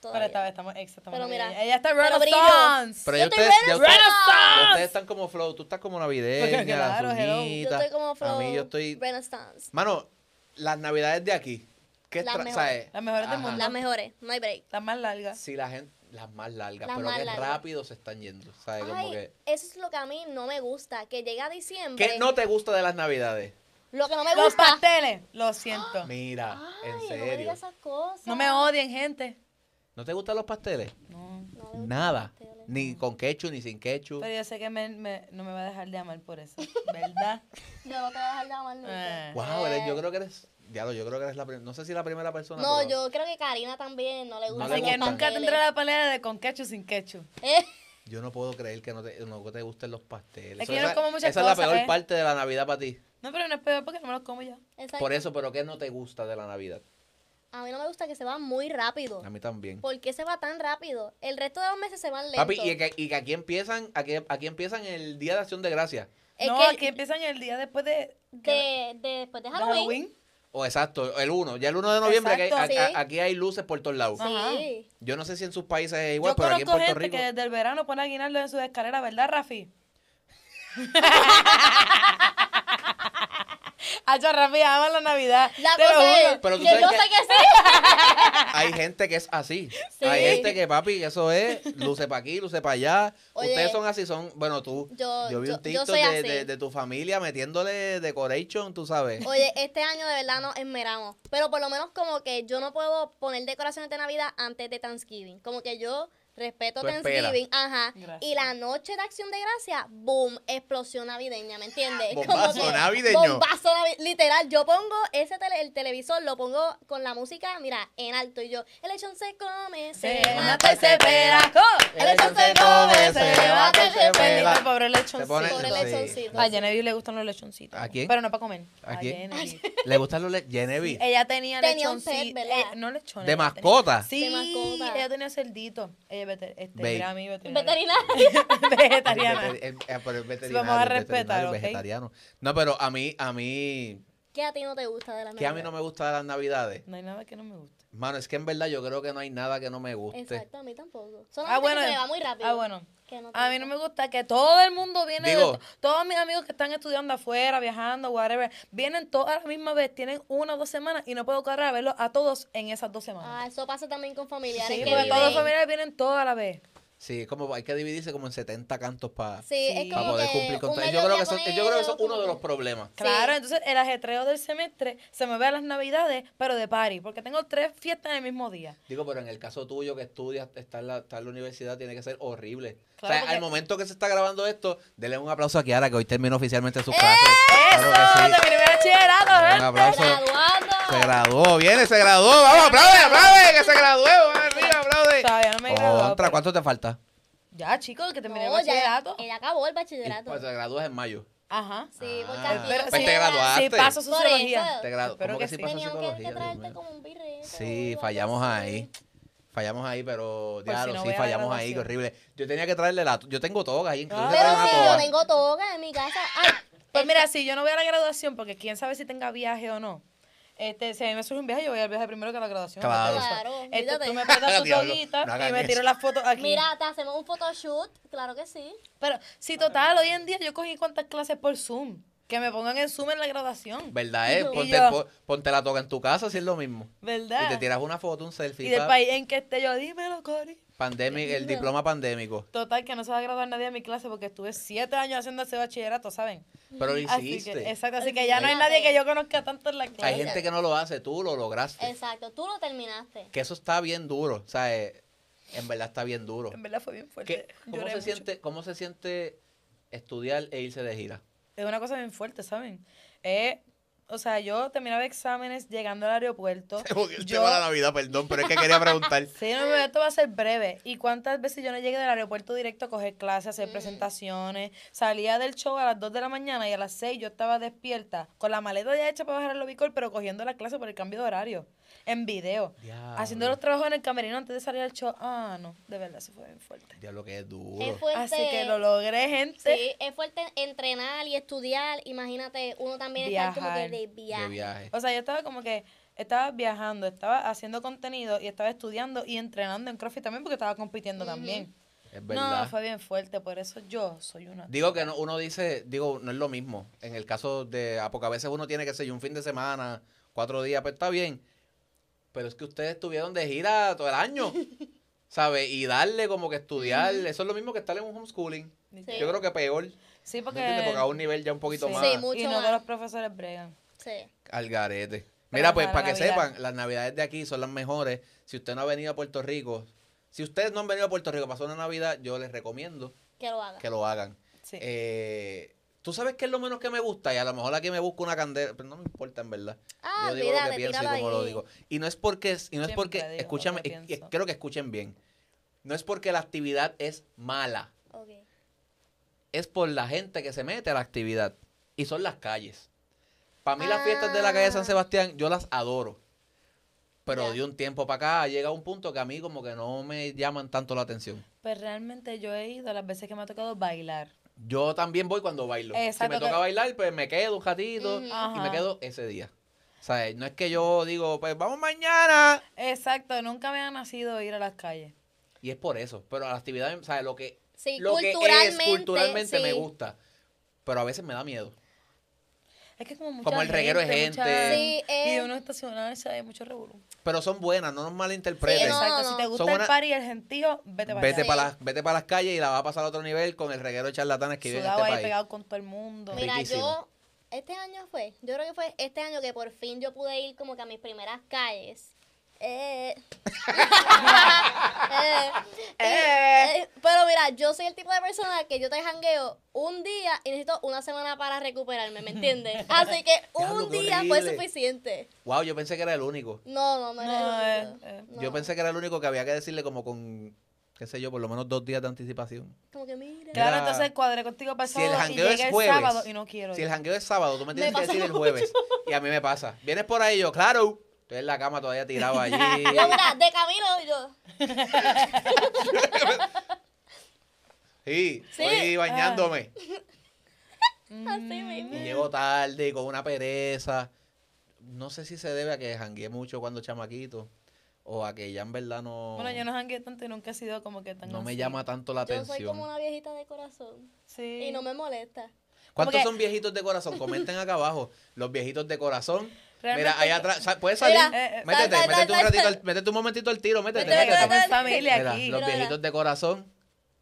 Pero todavía. esta vez estamos exactamente. Pero mira, ella, ella está pero. Renaissance. Pero Yo ya estoy ustedes, ya ustedes, Renaissance. ustedes están como flow, tú estás como navideña, Claro. Yo estoy como flow. A mí yo estoy... Renaissance. Mano, las navidades de aquí, ¿qué Las mejores. sabes? Las mejores del mundo. Las mejores, no hay break. La más larga. Sí, la gente, las más largas, Las pero más que largas. rápido se están yendo, ¿sabes? Como que... eso es lo que a mí no me gusta, que llega diciembre. ¿Qué no te gusta de las navidades? Lo que no me Los gusta. pasteles. Lo siento. Mira, Ay, en no me serio. digas esas cosas. No me odien, gente. ¿No te gustan los pasteles? No. No Nada. pasteles. Ni con ketchup, ni sin ketchup. Pero yo sé que me, me- no me va a dejar de amar por eso. ¿Verdad? Yo no te voy a dejar de amar nunca. Eh. Wow, eres- yo creo que eres... Diablo, yo creo que eres la primera... No sé si la primera persona, No, pero- yo creo que Karina también no le No gusta. le Así que nunca tendré la pelea de con ketchup sin ketchup. Eh, Yo no puedo creer que no te, no te gusten los pasteles. Es que yo no esa, como muchas esa es la peor ¿eh? parte de la Navidad para ti. No, pero no es peor porque no me los como ya. exacto. Por eso, pero ¿qué no te gusta de la Navidad? A mí no me gusta que se va muy rápido. A mí también. ¿Por qué se va tan rápido? El resto de los meses se van lentos. Papi, y que, y que aquí empiezan, aquí, aquí empiezan el Día de Acción de Gracia. Es no, que aquí empiezan el día después de, de, de- después de de Halloween. O exacto, el 1. Ya el 1 de noviembre aquí, hay- Exacto, a- sí. a- aquí hay luces por todos lados. Sí. Yo no sé si en sus países es igual, Yo pero aquí en Puerto gente Rico... que desde el verano pone aguinaldo en sus escaleras, ¿verdad, Rafi? Hacho, Rafi, ama la Navidad. La te lo es. Pero tú que sabes yo que- sé que sí. Hay gente que es así. Sí. Hay gente que, papi, eso es luce para aquí, luce para allá. Oye, Ustedes son así, son... Bueno, tú... yo- vi yo- un TikTok de, de- de tu familia metiéndole decoration, tú sabes. Oye, este año de verdad nos esmeramos. Pero por lo menos como que yo no puedo poner decoraciones de Navidad antes de Thanksgiving. Como que yo respeto Tú. Thanksgiving. Ajá. Gracias. Y la noche de acción de gracia, boom, explosión navideña, ¿me entiendes? Bombazo navideño. Bombazo navi- Literal, yo pongo ese tele, el televisor, lo pongo con la música, mira, en alto. Y yo, el lechón se come, se, Se mata mata y se pela. El lechón se come, se levanta y se pela. pela. Pobre lechoncito. Sí. lechoncito. A Genevieve le gustan los lechoncitos. ¿A quién? Pero no para comer. ¿A quién? Genevieve. ¿Le gustan los le Genevieve? Ella tenía, Tenía lechoncitos. ¿verdad? eh, no lechones. ¿De mascota? Sí, De mascota. ella tenía cerdito. Ella es veter- este, Ve- veterinaria. Veterinario. Vegetariana. El- el- el- pero el vamos a veterinario, respetar, veterinario, ¿ok? vegetariano. No, pero a mí, a mí, ¿Qué a ti no te gusta de la que a mí no me gusta de las navidades. No hay nada que no me guste. Mano, es que en verdad yo creo que no hay nada que no me guste. Exacto, a mí tampoco. Ah, Solamente bueno. que se me va muy rápido. Ah, bueno. Que no te A mí no me gusta que todo el mundo viene, Digo- to- todos mis amigos que están estudiando afuera, viajando, whatever, vienen todas a la misma vez, tienen una o dos semanas y no puedo correr a verlos a todos en esas dos semanas. Ah, eso pasa también con familiares sí, que porque todos los familiares vienen todos a la vez. Sí, como hay que dividirse como en 70 cantos para Sí, es Sí. como poder que cumplir con todo. Yo creo que yo creo que eso es uno de los problemas. Claro, entonces el ajetreo del semestre se me ve a las navidades, pero de party, porque tengo tres fiestas en el mismo día. Digo, pero en el caso tuyo que estudias, estar en la, estar en la universidad tiene que ser horrible. Claro, o sea, porque- al momento que se está grabando esto, denle un aplauso a Kiara que hoy terminó oficialmente sus clases. ¡Eh! ¡Eso! Claro sí. ¡De primer bachillerato, Un ¿verdad? aplauso. Graduando. Se graduó, viene, se graduó. Vamos, aplaude, aplaude, que se graduó. Aplaude. Todavía no me he graduado, Contra, pero- ¿cuánto te falta? Ya, chicos, que terminé el No, ya, bachillerato. ella acabó el bachillerato. Pues te gradúas en mayo. Ajá. Sí, porque Ah, aquí pero no pues te graduaste. Sí, paso Por sociología. eso. Te gradu- Espero ¿Cómo que que sí sí. pasó Tenían que, psicología? que Dios traerte mío? como un birrete. Sí, o algo fallamos así. ahí. Fallamos ahí, pero si lo no sí, voy a la fallamos ahí, qué graduación. horrible. Yo tenía que traerle la. Yo tengo toga ahí, incluso. Ah. Pero una sí, toga. yo tengo toga en mi casa. Ay, Pues mira, si yo no voy a la graduación, porque quién sabe si tenga viaje o no. Este, si a mí me surge un viaje, yo voy al viaje primero que a la graduación. Claro. Eso. Claro, Este, tú me prestas tu toguita no y me eso. tiro las fotos aquí. mira, te hacemos un photoshoot. Claro que sí. Pero, si total, hoy en día yo cogí cuántas clases por Zoom. Que me pongan en Zoom en la graduación. ¿Verdad, eh? Ponte, yo- ponte la toga en tu casa, si es lo mismo. ¿Verdad? Y te tiras una foto, un selfie. Y del pa- país en que esté yo, dímelo, Cori. Pandémico, el diploma pandémico. Total, que no se va a graduar nadie de mi clase porque estuve siete años haciendo ese bachillerato, ¿saben? Pero lo Así hiciste. que, exacto, así que ya no hay nadie que yo conozca tanto en la clase. Hay gente que no lo hace, tú lo lograste. Exacto, tú lo terminaste. Que eso está bien duro. O sea, eh, en verdad está bien duro. En verdad fue bien fuerte. ¿Qué- cómo, se siente, ¿Cómo se siente estudiar e irse de gira? Es una cosa bien fuerte, ¿saben? Eh, o sea, yo terminaba exámenes llegando al aeropuerto. yo, Navidad, perdón, pero es que quería preguntar. Sí, no, esto va a ser breve. ¿Y cuántas veces yo no llegué del aeropuerto directo a coger clases, a hacer Mm. presentaciones? Salía del show a las 2 de la mañana y a las 6 yo estaba despierta, con la maleta ya hecha para bajar al lobicol, pero cogiendo la clase por el cambio de horario, en video. Haciendo los trabajos en el camerino antes de salir al show. Ah, no, de verdad, eso fue bien fuerte. Diablo que es Es duro. fuerte. Así que lo logré, gente. Sí, es fuerte entrenar y estudiar. Imagínate, uno también está como que de De viaje. O sea, yo estaba como que estaba viajando, estaba haciendo contenido y estaba estudiando y entrenando en CrossFit también porque estaba compitiendo también. Es No, verdad. fue bien fuerte, por eso yo soy una... Digo que no, uno dice, digo, no es lo mismo. En el caso de, ah, porque a veces uno tiene que ser un fin de semana, cuatro días, pues está bien. Pero es que ustedes estuvieron de gira todo el año, ¿sabes? Y darle como que estudiar, eso es lo mismo que estar en un homeschooling. Sí. Yo creo que peor, ¿me Sí, porque... Porque a un nivel ya un poquito Sí. más Sí, mucho y no más. todos los profesores bregan. Sí. al garete. Pero Mira, pues para que Navidad. sepan, las navidades de aquí son las mejores. Si usted no ha venido a Puerto Rico, si ustedes no han venido a Puerto Rico a pasar una Navidad, yo les recomiendo Que lo haga. que lo hagan. Sí. Eh, ¿Tú sabes qué es lo menos que me gusta? Y a lo mejor aquí me busco una candela, pero no me importa en verdad. Ah, yo digo lo que pienso y como lo digo. Y no es porque, y no es porque, que escúchame, y- y pienso. quiero que escuchen bien. No es porque la actividad es mala, Ok. es por la gente que se mete a la actividad. Y son las calles. Para mí las fiestas de la calle de San Ah. Sebastián, yo las adoro. Pero Ya. de un tiempo para acá llega un punto que a mí como que no me llaman tanto la atención. Pues realmente yo he ido las veces que me ha tocado bailar. Yo también voy cuando bailo. Exacto, si me toca que- bailar, pues me quedo un ratito y me quedo ese día. O sea, no es que yo digo, pues vamos mañana. Exacto, nunca me ha nacido ir a las calles. Y es por eso. Pero la actividad, o sea, lo que, Sí, lo que es culturalmente, culturalmente me gusta. Pero a veces me da miedo. Es que como mucha Como el reguero de mucha- gente. Sí, eh. Y de uno estacionarse hay mucho revolú. Pero son buenas, no nos malinterpreten. Sí, no, Exacto, no. si te gusta Son el party y el gentío, vete para Vete allá. para las, vete para las calles y la vas a pasar a otro nivel con el reguero de charlatanes que vive en este ahí país. pegado con todo el mundo. Mira, Mira, Riquísimo. yo, este año fue, yo creo que fue este año que por fin yo pude ir como que a mis primeras calles. Eh. Eh. Eh, Pero mira, yo soy el tipo de persona que yo te jangueo un día y necesito una semana para recuperarme, ¿me entiendes? Así que un día fue suficiente. Wow, yo pensé que era el único. No, no, no, No, era el eh, único. eh. No. Yo pensé que era el único que había que decirle como con, qué sé yo, por lo menos dos días de anticipación. Como que mira. Claro, entonces cuadré contigo para Si el y jangueo es el jueves, sábado y no quiero si el jangueo es sábado, tú me tienes que decir el jueves. Y a mí me pasa. Vienes por ahí, yo, claro. Estoy en la cama todavía tirado allí. Yo, mira, de camino yo. Sí, Sí. estoy bañándome. Así mismo. Y llego tarde y con una pereza. No sé si se debe a que jangueé mucho cuando chamaquito. O a que ya en verdad no, Bueno, yo no jangueo tanto y nunca he sido como que tan no me llama tanto la Yo atención. soy como una viejita de corazón. Sí. Y no me molesta. ¿Cuántos que- son viejitos de corazón? Comenten acá abajo. Los viejitos de corazón. Mira, Realmente- ahí atrás. ¿Puedes salir? Mira, Eh, eh, métete, dale, métete un ratito, al- métete un momentito al tiro, métete, Métete, métete. Estamos en Mira, familia Mira, aquí. los Mira, viejitos de corazón,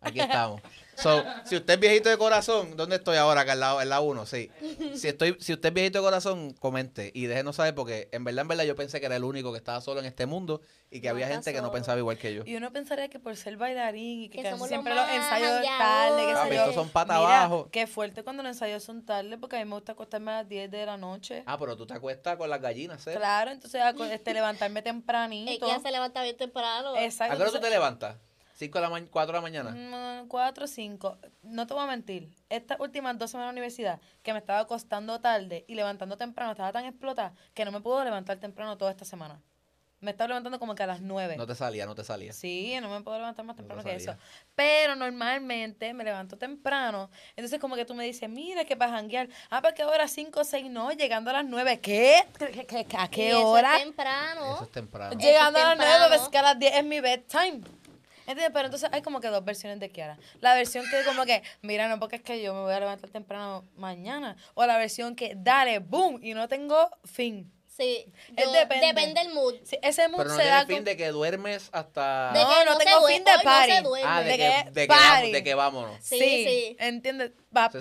aquí estamos. So, si usted es viejito de corazón, ¿dónde estoy ahora? Acá al lado, en la 1, sí. Si estoy, si usted es viejito de corazón, comente y déjenos saber porque en verdad, en verdad yo pensé que era el único que estaba solo en este mundo y que No había gente que no pensaba igual que yo. Y uno pensaría que por ser bailarín y que, Que casi somos los siempre los más ensayos tarde, que yo. estos son pata Mira, abajo. qué fuerte cuando los ensayos son tarde, porque a mí me gusta acostarme a las 10 de la noche. Ah, pero tú te acuestas con las gallinas, ¿eh? Claro, entonces este, levantarme Es tempranito. que ya se levanta bien temprano. Exacto. ¿A qué hora tú te levantas? ¿5 de la mañana? ¿4 de la mañana? Mm, Cuatro o cinco. No te voy a mentir. Estas últimas dos semanas de universidad, que me estaba acostando tarde y levantando temprano, estaba tan explotada que no me puedo levantar temprano toda esta semana. Me estaba levantando como que a las nueve. No te salía, no te salía. Sí, no me puedo levantar más No temprano lo que eso. Pero normalmente me levanto temprano. Entonces como que tú me dices, mira que para janguear. Ah, ¿para qué hora? Cinco o seis, no. Llegando a las nueve. ¿Qué? ¿Qué- qué- qué- ¿A qué eso es hora? temprano. Eso es temprano. Eso Llegando es a las nueve, temprano. ves que a las 10 es mi bedtime. ¿Entiendes? Pero entonces hay como que dos versiones de Kiara. La versión que como que, mira, no porque es que yo me voy a levantar temprano mañana. O la versión que, dale, boom, y no tengo fin. Sí. Yo- depende. depende del mood. Sí, ese mood Pero no se da con- fin de que duermes hasta... De No, que no se tengo duerme, fin de no se party. Ah, de, de que, que de, que party. vamos- de que vámonos. Sí, Sí, sí. ¿entiendes? Va Esa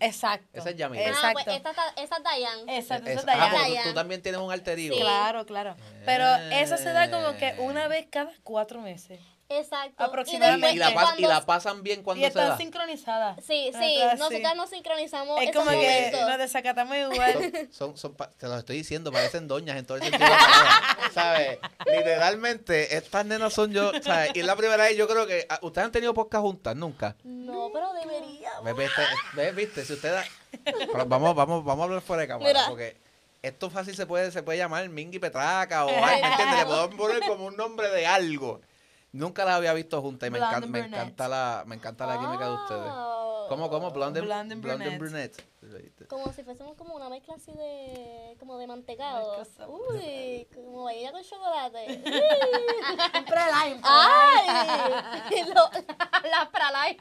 Exacto. Esa es Yamilet. Ah, Exacto. pues esta, está- esa es Dayan. Exacto, Es- eso es ah, Dayan. porque tú, tú también tienes un alter ego. Sí. Claro, claro. Pero eso se da como que una vez cada cuatro meses. Exacto. Aproximadamente. Y, y la pas- y cuando- la pasan bien cuando Y se están da. sincronizadas. Sí, sí, Nosotras nos sincronizamos Es como que nos desacatamos igual. Son, son pa- te lo estoy diciendo, parecen doñas en todo el sentido de la palabra, ¿Sabes? Literalmente, estas nenas son yo, ¿sabes? Y es la primera vez, yo creo que. ah, ¿Ustedes han tenido podcast juntas? Nunca. No, pero debería. ¿Ves, viste, ves, viste? Si ustedes. Pero vamos, vamos, vamos a hablar fuera de cámara. Mira. Porque esto fácil se puede, se puede llamar Mingy Petraca o algo, ¿me entiendes? Le podemos poner como un nombre de algo. Nunca las había visto juntas y me, encanta, me encanta la, me encanta la química de ustedes. Oh, ¿Cómo, cómo? Blonde, Blonde and blonde and brunette. brunette. Como si fuésemos como una mezcla así de, como de mantecado. Uy, como vainilla con chocolate. Praline. ¡Ay! Lo- Las praline.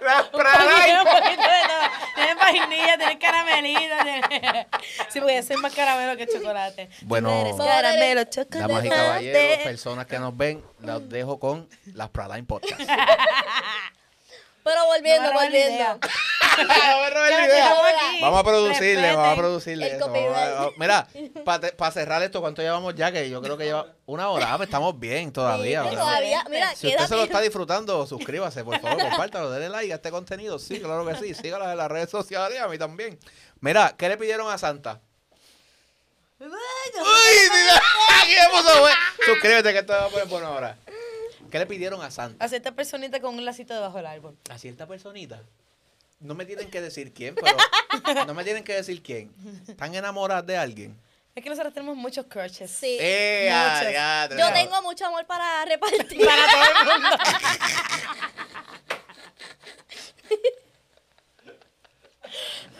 ¡Las Tiene un poquito de todo. Tiene vainilla, tiene caramelito. Tiene... Sí, porque yo soy más caramelo que chocolate. Bueno, caramelo, chocolate. Damas y caballeros, personas que nos ven, los dejo con las Praline Podcast. Pero volviendo, No volviendo. Vamos a producirle, vamos a producirle eso. vamos a- Mira, para cerrar esto, ¿cuánto llevamos ya? Que yo creo que lleva una hora. Ah, pues estamos bien todavía. Sí, ¿verdad? todavía, mira, Si usted se lo está disfrutando, suscríbase, por favor, compártalo, denle like a este contenido. Sí, claro que sí. Sígalas en las redes sociales, a mí también. Mira, ¿qué le pidieron a Santa? ¡Uy! mira, Aquí me puso. Suscríbete que esto va a poner bueno ahora. ¿Qué le pidieron a Santa? A cierta personita con un lacito debajo del árbol. A cierta personita. No me tienen que decir quién, pero no me tienen que decir quién. ¿Están enamoradas de alguien? Es que nosotros tenemos muchos crushes. Sí. ¡Eh! ah, Muchos. diatre, Yo no. tengo mucho amor para repartir. Para todo el mundo.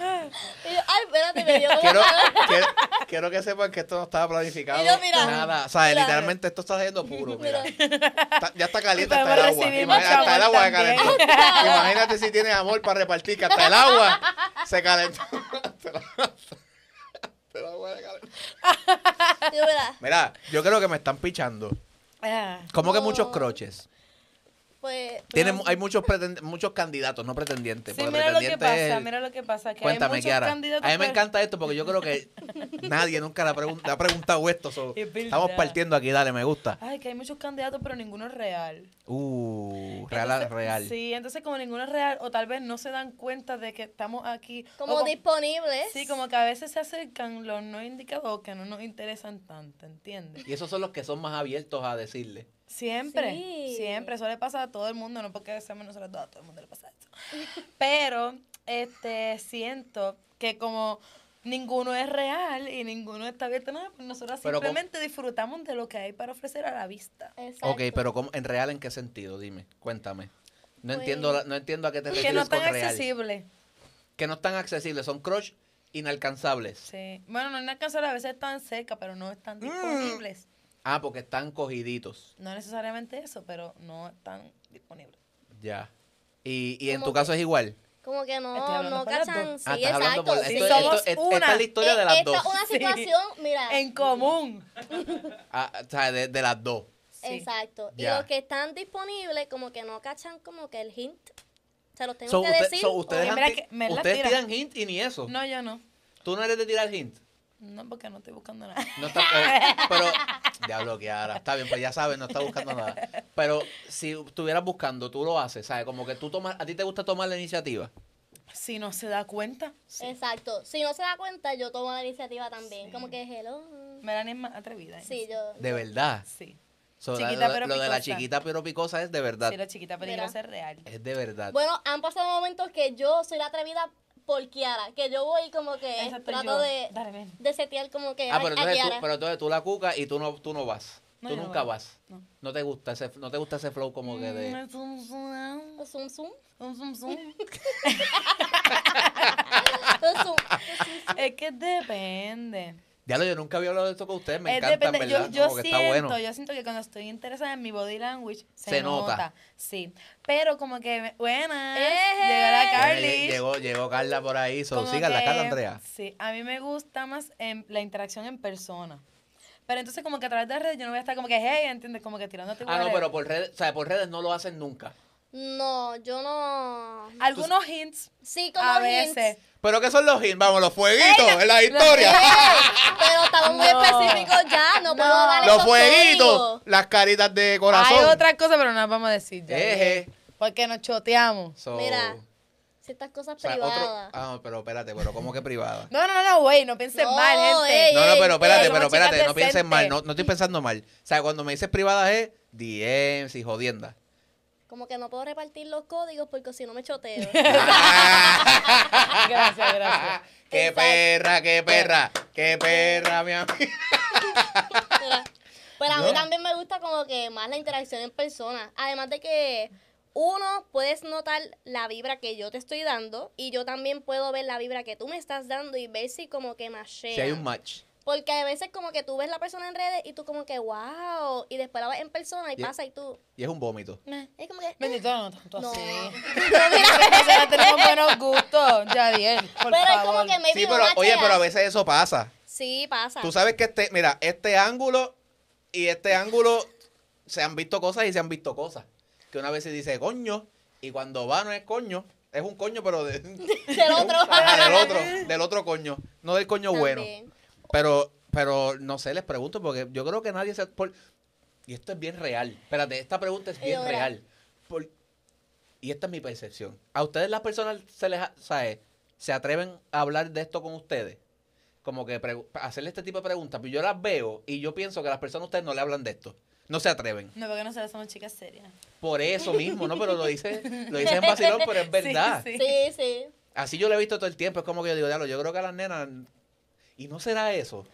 Ay, espérate, me dio Quiero, quiero, quiero que sepan que esto no estaba planificado. Y yo, mira, nada. O sea, mira. literalmente esto está saliendo puro. Mira. Está- ya está caliente hasta el agua. mucho hasta el agua se calentó. Imagínate si tienes amor para repartir, que hasta el agua se calentó. Hasta el agua- se calentó. Mira, yo creo que me están pichando. Ah, Como que muchos croches. Pues. Tienen, hay muchos pretend- muchos candidatos, no pretendientes. Sí, mira lo que pretendiente es pasa, el- mira lo que pasa. Que Cuéntame, hay muchos Kiara. A mí me encanta esto porque yo creo que nadie nunca le ha, pregun- le ha preguntado esto. so, Es estamos partiendo aquí, dale, me gusta. Ay, que hay muchos candidatos, pero ninguno es real. Uh, real, Entonces, real. Sí, entonces como ninguno es real, o tal vez no se dan cuenta de que estamos aquí. Como disponibles. Sí, como que a veces se acercan los no indicados que no nos interesan tanto, ¿entiendes? Y esos son los que son más abiertos a decirle. Siempre, Sí. siempre. Eso le pasa a todo el mundo, no porque seamos nosotros dos, a todo el mundo le pasa eso. Pero, este, siento que como ninguno es real y ninguno está abierto a nada, pues nosotros Pero simplemente disfrutamos de lo que hay para ofrecer a la vista. Exacto. Ok, pero ¿cómo, ¿en real en qué sentido? Dime, cuéntame. No Pues- entiendo, la- no entiendo a qué te Que refieres no es tan con real. accesible. Que no están accesibles, son crush inalcanzables. Sí. Bueno, no es inalcanzable, a veces están cerca, pero no están disponibles. Ah, porque están cogiditos. No necesariamente eso, pero no están disponibles. Ya. Y, y en tu que- caso es igual. Como que no, no. Sí, Ah, estás hablando Sí, esto, somos esto- es- una. esta es la historia de Eh, las esta dos. es una Sí. situación, mira. En común. Ah, o sea, de, de las dos. Sí. Exacto. Y los que están disponibles, como que no cachan como que el hint. Se los tengo So, que usted- decir. so, ustedes han que tiran hint y ni eso. No, yo no. Tú no eres de tirar hint. No, porque no estoy buscando nada. No está, eh, pero, diablo, que ahora está bien, pues ya sabes, no está buscando nada. Pero si estuvieras buscando, tú lo haces, ¿sabes? Como que tú tomas, a ti te gusta tomar la iniciativa. Si no se da cuenta, sí. Exacto. Si no se da cuenta, yo tomo la iniciativa también. Como que hello. Melanie es más atrevida. Sí, eso. yo. De verdad. Sí. So, Chiquita lo, pero lo de la chiquita pero picosa es de verdad. Sí, la chiquita peligrosa es real. Es de verdad. Bueno, han pasado momentos que yo soy la atrevida por Kiara. Que yo voy como que Exacto, trato yo. de, Dale, de setear como que ah, a, pero a entonces, tú, pero entonces tú la cucas y tú no, tú no vas. No, tú yo no nunca voy. vas. No. No te gusta ese, no te gusta ese flow como que de. Mm, zum, zum, Zoom, zoom. zum, zum, zum. Zoom, zoom. Es que depende. Ya lo, yo nunca había hablado de esto con ustedes, me Es encanta, en depende- verdad. Yo, yo como que siento, está bueno. yo siento que cuando estoy interesada en mi body language, se, Se nota. nota. Sí. Pero como que, me- buenas, Eje. llegó la Lle- Carly. Llegó, llegó Carla por ahí, so, síganla, que- Carla Andrea. Sí, a mí me gusta más en la interacción en persona. Pero entonces como que a través de redes yo no voy a estar como que, hey, ¿entiendes? Como que tirándote Ah, no, pero por redes, o sea, por redes no lo hacen nunca. No, yo no. Algunos hints Sí, como a hints. veces. ¿Pero qué son los hints? Vamos, los fueguitos en la historia. Pero estamos muy No. específicos ya, no, puedo No. dar los fueguitos, códigos. las caritas de corazón. Hay otras cosas, pero no las vamos a decir ya. Eje. Porque nos choteamos. So, Mira, ciertas cosas o sea, otro- privadas. ah, pero espérate, pero ¿cómo que privada? No, no, no, güey, no piensen No, mal, gente. ey, No, no, pero espérate, ey, pero espérate, no pienses mal, no, no estoy pensando mal. O sea, cuando me dices privada es DMs y jodienda. Como que no puedo repartir los códigos porque si no me choteo. Gracias, gracias. ¡Qué Exacto. perra, qué perra! ¡Qué perra, mi amiga! Pero a mí ¿No? también me gusta como que más la interacción en persona. Además de que uno, puedes notar la vibra que yo te estoy dando y yo también puedo ver la vibra que tú me estás dando y ver si como que machea. Si hay un match. Porque a veces como que tú ves la persona en redes y tú como que wow, y después la ves en persona y Y- pasa y tú... Y es un vómito. Es como que... eh, Bendito, no tanto No. así. Pero mira, O sea, tenemos buenos gustos, Yadiel, por pero es favor. como que maybe Sí, no pero oye, pero a veces eso pasa. Sí, pasa. Tú sabes que este, mira, este ángulo y este ángulo se han visto cosas y se han visto cosas. Que una vez se dice coño y cuando va no es coño, es un coño pero de, Del otro. Ajá, del otro, del otro coño, no del coño bueno. Pero, pero no sé, les pregunto porque yo creo que nadie se por- y esto es bien real. Espérate, esta pregunta es bien real. Por- y esta es mi percepción. ¿A ustedes las personas se les, sabe, se atreven a hablar de esto con ustedes? Como que hacerle este tipo de preguntas. Pero yo las veo y yo pienso que las personas a ustedes no le hablan de esto. No se atreven. No, porque nosotros somos chicas serias. Por eso mismo, ¿no? Pero lo dice, lo dice en vacilón, pero es verdad. Sí, Sí, sí. Así yo lo he visto todo el tiempo. Es como que yo digo, diablo, yo creo que a las nenas. ¿Y no será eso?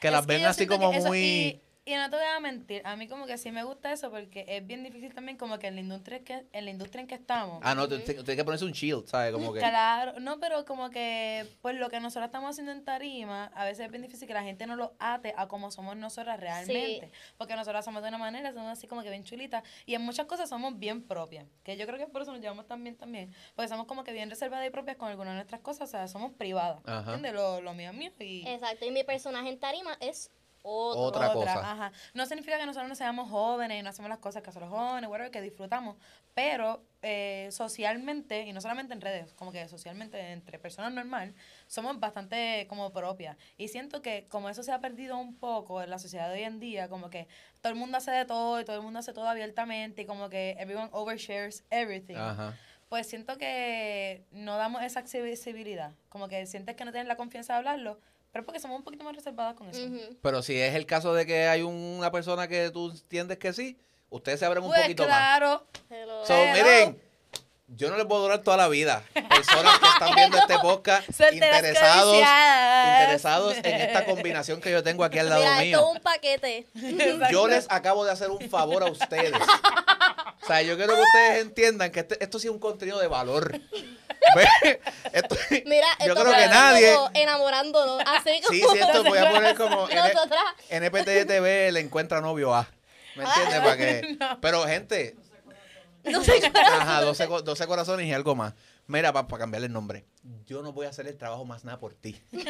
Que Es las ven así como muy. Y, y no te voy a mentir, a mí como que sí me gusta eso porque es bien difícil también como que en la industria que, en la industria en que estamos. Ah, no, tiene que ponerse un shield, ¿sabes? Como que. Claro, no, pero como que, pues lo que nosotros estamos haciendo en tarima, a veces es bien difícil que la gente no lo ate a como somos nosotras realmente. Porque nosotras somos de una manera, somos así como que bien chulitas. Y en muchas cosas somos bien propias. Que yo creo que por eso nos llevamos tan bien también. Porque somos como que bien reservadas y propias con algunas de nuestras cosas. O sea, somos privadas. Ajá. ¿Entiendes? Lo, lo mío es mío y... Exacto. Y mi personaje en tarima es otro. Otra cosa. Ajá. No significa que nosotros no seamos jóvenes y no hacemos las cosas que hacen los jóvenes, whatever, que disfrutamos, pero eh, socialmente, y no solamente en redes, como que socialmente entre personas normal, somos bastante como propias. Y siento que como eso se ha perdido un poco en la sociedad de hoy en día, como que todo el mundo hace de todo y todo el mundo hace todo abiertamente y como que everyone overshares everything. Ajá. Pues siento que no damos esa accesibilidad. Como que sientes que no tienes la confianza de hablarlo, pero porque somos un poquito más reservadas con eso. Pero si es el caso de que hay una persona que tú entiendes que sí, ustedes se abren un Pues poquito claro. Más. So, Hello. miren, yo no les puedo durar toda la vida. Personas que están viendo este podcast, interesados, interesados en esta combinación que yo tengo aquí al lado Mira, mío. es un paquete. Yo les acabo de hacer un favor a ustedes. O sea, yo quiero que ustedes entiendan que este- esto sí es un contenido de valor. Esto- Mira, yo esto creo que nadie. como enamorándonos. Así como Sí, sí, esto voy a poner como. NPT TV le encuentra novio A. ¿Me entiendes? Para que. Pero, gente. No sé qué. Ajá, 12, co- 12 corazones y algo más. Mira, para cambiarle el nombre. Yo no voy a hacer el trabajo más nada por ti.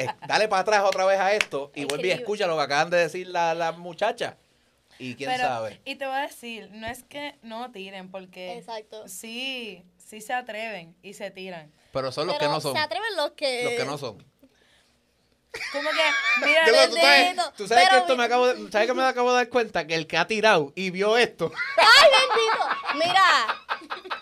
Eh, dale para atrás otra vez a esto y vuelve y escucha lo que acaban de decir las la muchachas. Y quién Pero- sabe. Y te voy a decir, no es que no tiren, porque Exacto. sí, sí se atreven y se tiran. Pero son los Pero que no son. se atreven los que... Los que no son. Como que, mira, Yo, tú sabes, bendito. tú sabes que me acabo de, ¿sabes que me acabo de dar cuenta? Que el que ha tirado y vio esto, ¡Ay, bendito! Mira,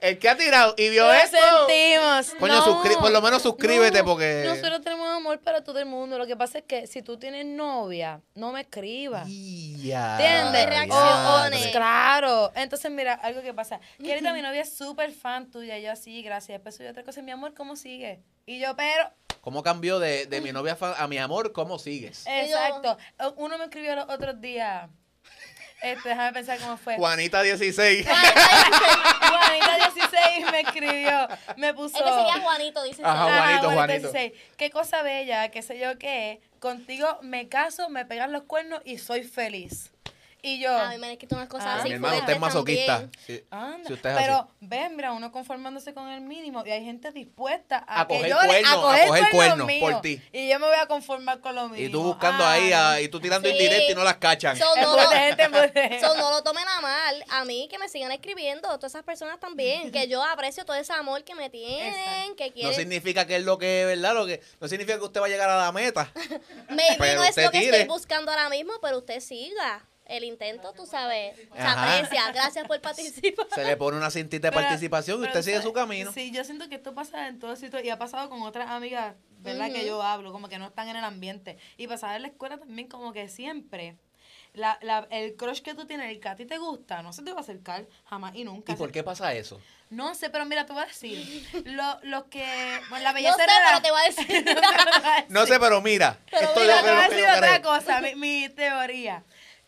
el que ha tirado y vio lo esto, sentimos. Coño, no, suscri- por lo menos suscríbete, porque- Nosotros tenemos amor para todo el mundo. Lo que pasa es que si tú tienes novia, no me escribas. Ya, ¿Entiendes? De reacciones. Claro. Entonces, mira, algo que pasa. Que ahorita mi novia es súper fan tuya. y Yo así, gracias. Después soy otra cosa. Mi amor, ¿cómo sigue? Y yo, pero... ¿Cómo cambió de, de mi novia a mi amor? ¿Cómo sigues? Yo- Exacto. Uno me escribió los otros días. Este, déjame pensar cómo fue. Juanita 16. Juanita 16 me escribió. Me puso. es que sería Juanito, dice. Ajá, Ah, Juanito, Juanito. 16. Qué cosa bella, qué sé yo qué. Contigo me caso, me pegan los cuernos y soy feliz. Y yo. A mí me han escrito unas cosas Ah. así mi hermano, usted es masoquista. Anda, si usted es pero así. ven, mira, uno conformándose con el mínimo y hay gente dispuesta a, A que coger yo le- cuerno, a a coger, cuerno por ti. Y yo me voy a conformar con lo mínimo. Y tú buscando Ay. ahí, a- y tú tirando Sí. indirecto y no las cachan. So, no, lo, gente, so, no lo tomen a mal. A mí que me sigan escribiendo, todas esas personas también. Que yo aprecio todo ese amor que me tienen, Exacto. que No quieren. significa que es lo que es verdad, lo que no significa que usted va a llegar a la meta. Maybe pero no es usted lo que tire. estoy buscando ahora mismo, pero usted siga. El intento, tú sabes, se aprecia. Gracias por participar. Se le pone una cintita de Pero- participación y usted sigue su camino. Sí, yo siento que esto pasa en todo sitio y ha pasado con otras amigas, ¿verdad? Que yo hablo, como que no están en el ambiente. Y pasaba en la escuela también como que siempre. La, la, el crush que tú tienes, el que a ti te gusta, no se te va a acercar jamás y nunca. ¿Y por qué pasa eso? No sé, pero mira, te voy a decir. Lo, lo que. Bueno, la No belleza sé, era pero la- te voy a decir. No sé, pero mira. Pero esto mira, te voy a decir otra cosa, mi, mi teoría.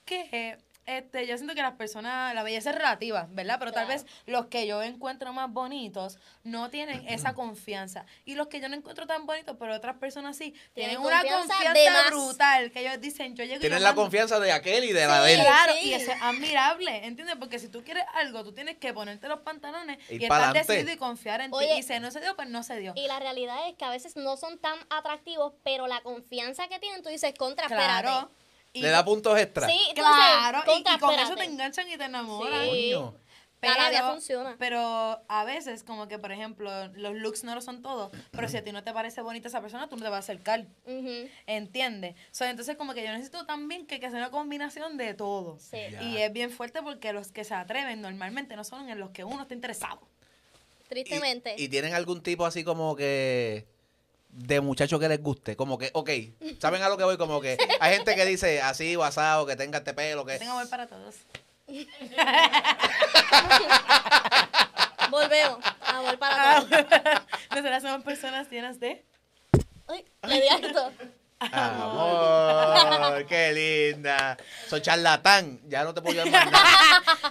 Que este, yo siento que las personas, la belleza es relativa, ¿verdad? Pero tal Claro. vez los que yo encuentro más bonitos no tienen esa confianza. Y los que yo no encuentro tan bonitos, pero otras personas sí, tienen, Tienen una confianza confianza, brutal. Que ellos dicen, yo llego y Tienen yo la mando. confianza de aquel y de la de él. Claro, Sí. y eso es admirable, ¿entiendes? Porque si tú quieres algo, tú tienes que ponerte los pantalones Ir y estar decidido y confiar en ti. Y si no se dio, pues no se dio. Y la realidad es que a veces no son tan atractivos, pero la confianza que tienen, tú dices, contra, Claro. espérate. Y- Le da puntos extra. Sí, entonces, Claro, y- con eso te enganchan y te enamoran. Sí. Coño. La labia funciona. Pero a veces, como que, por ejemplo, los looks no lo son todo, pero si a ti no te parece bonita esa persona, tú no te vas a acercar. Ujú. ¿Entiendes? So, entonces, como que yo necesito también que, que sea una combinación de todo. Sí. Y es bien fuerte porque los que se atreven normalmente no son en los que uno está interesado. Tristemente. Y, y tienen algún tipo así como que de muchacho que les guste. Como que, ok, ¿saben a lo que voy? Como que hay gente que dice así, basado, que tenga este pelo, que... Tengo amor para todos. Volvemos. Amor para todos. Nosotras somos personas llenas de... Di alto. Amor, qué linda. Soy charlatán, ya no te puedo nada.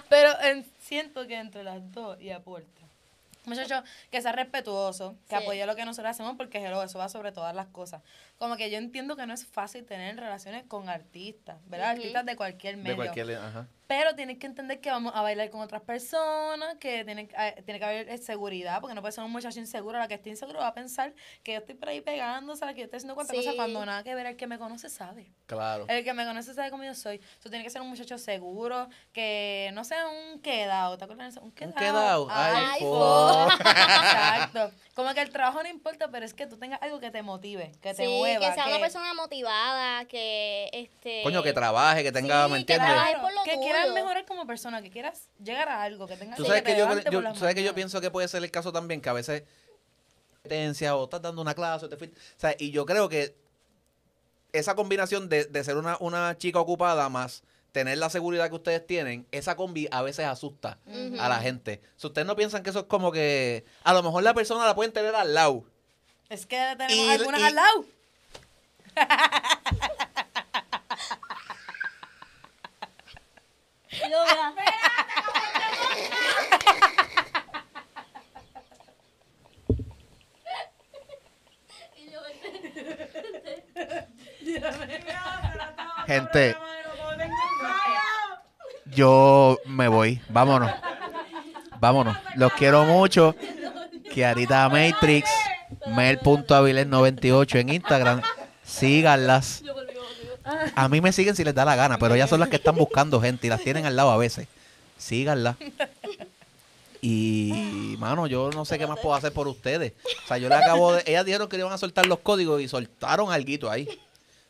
Pero en- siento que entre las dos y aporta. Muchacho, que sea respetuoso, que Sí. apoye lo que nosotros hacemos, porque hello, eso va sobre todas las cosas. Como que yo entiendo que no es fácil tener relaciones con artistas, ¿verdad? Artistas de cualquier medio. De cualquier... Ajá. Pero tienes que entender que vamos a bailar con otras personas, que tiene, eh, tiene que haber eh, seguridad, porque no puede ser un muchacho inseguro. La que esté inseguro va a pensar que yo estoy por ahí pegándose, la que yo estoy haciendo cuantas Sí. cosas, cuando nada que ver, el que me conoce sabe. Claro. El que me conoce sabe cómo yo soy. Eso tiene que ser un muchacho seguro, que no sea un quedado. ¿Te acuerdas? de eso? Un quedado. quedado. Ay, Ay, po. Exacto. Como que el trabajo no importa, pero es que tú tengas algo que te motive, que te sí, mueva. que sea una persona motivada, que este Coño, que trabaje, que tenga, Sí, ¿me que entiendes? trabaje. Claro, por lo que tuyo. Quieras mejorar como persona, que quieras llegar a algo, que tengas Tú que sabes te que yo, yo- sabes que yo pienso que puede ser el caso también, que a veces o estás dando una clase o te fuiste, o sea, y yo creo que esa combinación de, de ser una, una chica ocupada más tener la seguridad que ustedes tienen, esa combi a veces asusta Ujú. a la gente. Si ustedes no piensan que eso es como que a lo mejor la persona la pueden tener al lado. Es que tenemos Y- algunas y- al lado. Y yo, mira, Y yo, Gente, yo me voy. Vámonos. Vámonos. Los quiero mucho. Kiarita Matrix, mel.aviles98 en Instagram. Síganlas. A mí me siguen si les da la gana, pero ellas son las que están buscando gente y las tienen al lado a veces. Síganlas. Y, mano, yo no sé qué más puedo hacer por ustedes. O sea, yo le acabo de... Ellas dijeron que iban a soltar los códigos y soltaron alguito ahí.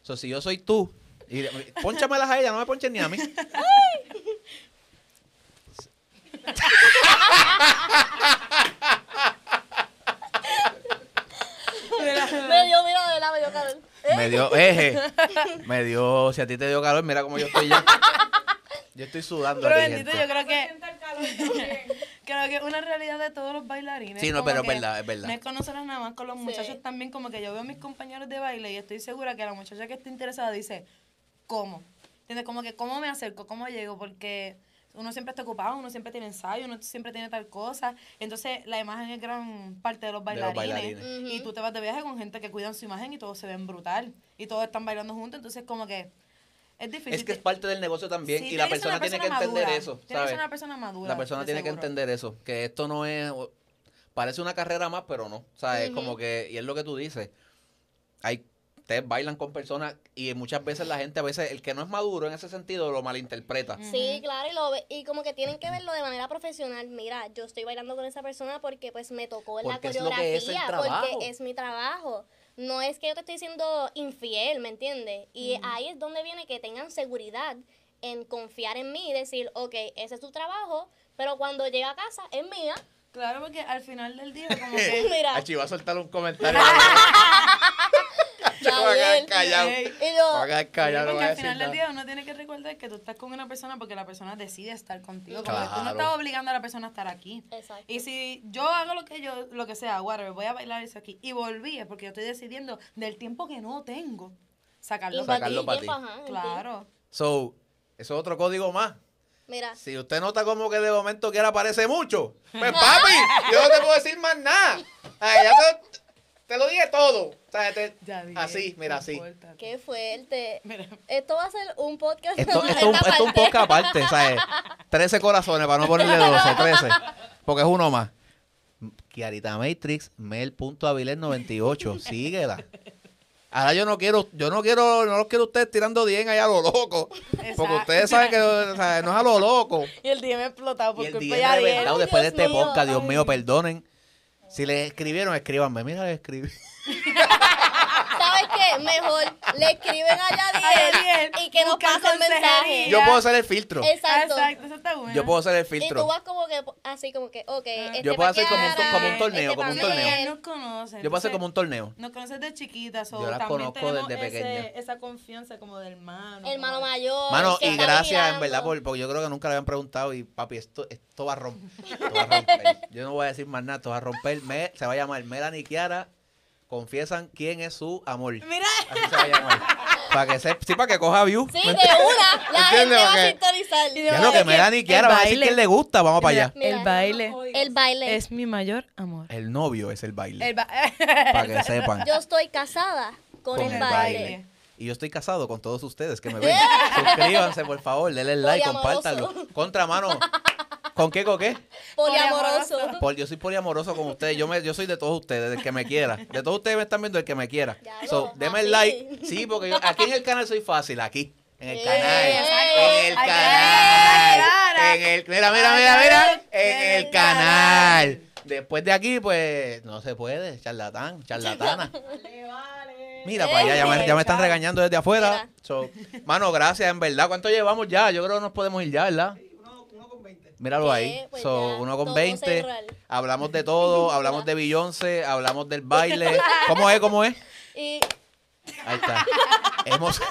O sea, si yo soy tú, y, ponchamelas a ella, no me ponchen ni a mí. me dio, mira, de verdad, me dio calor. Me dio, eje, me dio, si a ti te dio calor, mira cómo yo estoy ya. Yo estoy sudando Pero aquí, bendito, gente. yo creo que creo que es una realidad de todos los bailarines. Sí, no, pero es verdad, es verdad. No es con nosotros nada más, con los Sí. muchachos también, como que yo veo a mis compañeros de baile y estoy segura que la muchacha que está interesada dice, ¿cómo? ¿Entiendes? Como que, ¿cómo me acerco? ¿Cómo llego? Porque uno siempre está ocupado, uno siempre tiene ensayo, uno siempre tiene tal cosa. Entonces, la imagen es gran parte de los De los bailarines. bailarines. Y tú te vas de viaje con gente que cuidan su imagen y todos se ven brutal. Y todos están bailando juntos, entonces como que es difícil. Es que es parte del negocio también Sí, y la que persona una tiene que persona entender madura. eso, Tiene que ¿sabes? ser una persona madura. La persona tiene que seguro. entender eso, que esto no es, parece una carrera más, pero no. O sea, es como que, y es lo que tú dices, hay, ustedes bailan con personas y muchas veces la gente, a veces, el que no es maduro en ese sentido, lo malinterpreta. Sí, claro, y, lo ve- y como que tienen que verlo de manera profesional. Mira, yo estoy bailando con esa persona porque pues me tocó en la coreografía, es porque es mi trabajo. No es que yo te estoy diciendo infiel, ¿me entiendes? Y ahí es donde viene que tengan seguridad en confiar en mí y decir, ok, ese es tu trabajo, pero cuando llegue a casa es mía. Claro, porque al final del día, como que. Mira, Achi, va a soltar un comentario. Bien. callado. Y a quedar callado, porque al final del día uno tiene que recordar que tú estás con una persona porque la persona decide estar contigo. Tú no estás obligando a la persona a estar aquí. Exacto. Y si yo hago lo que yo, lo que sea, whatever, voy a bailar eso aquí y volví, es porque yo estoy decidiendo del tiempo que no tengo, sacarlo Invertir para Sacarlo ti. Claro. So, Eso es otro código más. Mira, Si usted nota como que de momento que aparece mucho, pues papi, yo no te puedo decir más nada. Ay, ya te, te lo dije todo. O sea, te- Ya dije, así, mira, así. compórtate. qué fuerte. Mira. Esto va a ser un podcast. Esto, esto, es un- esto es un poco aparte, ¿sabes? 13 corazones para no ponerle 12, 13. Porque es uno más. Kiarita Matrix, mel.avilés98. Síguela. Ahora yo no quiero, yo no quiero, no los quiero ustedes tirando 10 ahí a lo loco. Porque Exacto. ustedes saben que o sea, no es a lo loco. Y el DM explotado por Y el culpa día de Ariel. reventado después de Dios este mío, podcast, Dios ay. mío, perdonen. Si les escribieron, escríbanme. Mira, les escribí. ¿Sabes qué? Mejor le escriben a Yadiel, Yadiel y que nos pase el mensaje. Yo puedo hacer el filtro. Ah, Exacto. Exacto, eso está bueno. Yo puedo hacer el Y tú filtro. vas como que así como que, ok, este Yo puedo hacer como un como un torneo, este como un torneo. Él nos conoce. Yo puedo hacer como un torneo. Nos conoces de chiquitas, Yo las conozco desde pequeña. esa confianza como de hermano. Hermano mayor. Mano, que y gracias en verdad por, porque yo creo que nunca le habían preguntado y papi, esto, esto va a romper. Esto va a romper. Yo no voy a decir más nada, esto va a romper. Me- se va a llamar Melanie Kiara confiesan quién es su amor. Mira, Así se va a llamar. Para que se, sí, para que coja view. Sí, ¿me de una. La gente va a sintonizar. Y no, lo que es que Melanie y Kiara el va a decir quién le gusta, vamos para allá. Mira, el baile El baile. es mi mayor amor. El novio es el baile. El ba- Para que sepan. Yo estoy casada con, Con el, el baile. baile. Y yo estoy casado con todos ustedes que me ven. Suscríbanse, por favor, denle like, compártanlo. Contramano. ¿Con qué, con qué? Poliamoroso. Pol- yo soy poliamoroso con ustedes. Yo me, yo soy de todos ustedes, del que me quiera. De todos ustedes me están viendo el que me quiera. Ya So, lo, denme el like. Sí, porque yo, aquí en el canal soy fácil, aquí. En el canal. En el canal. En el, mira, mira, mira, mira. En el el canal. Después de aquí, pues, no se puede. Charlatán, charlatana. Mira, para allá, ya me, ya me están regañando desde afuera. So, mano, gracias, en verdad. ¿Cuánto llevamos ya? Yo creo que nos podemos ir ya, ¿verdad? Míralo ¿Qué? ahí. Pues So, ya, uno con todo 20. cerrar. Hablamos de todo. Hablamos de Beyoncé. Hablamos del baile. ¿Cómo es? ¿Cómo es? Y Ahí está. Hemos.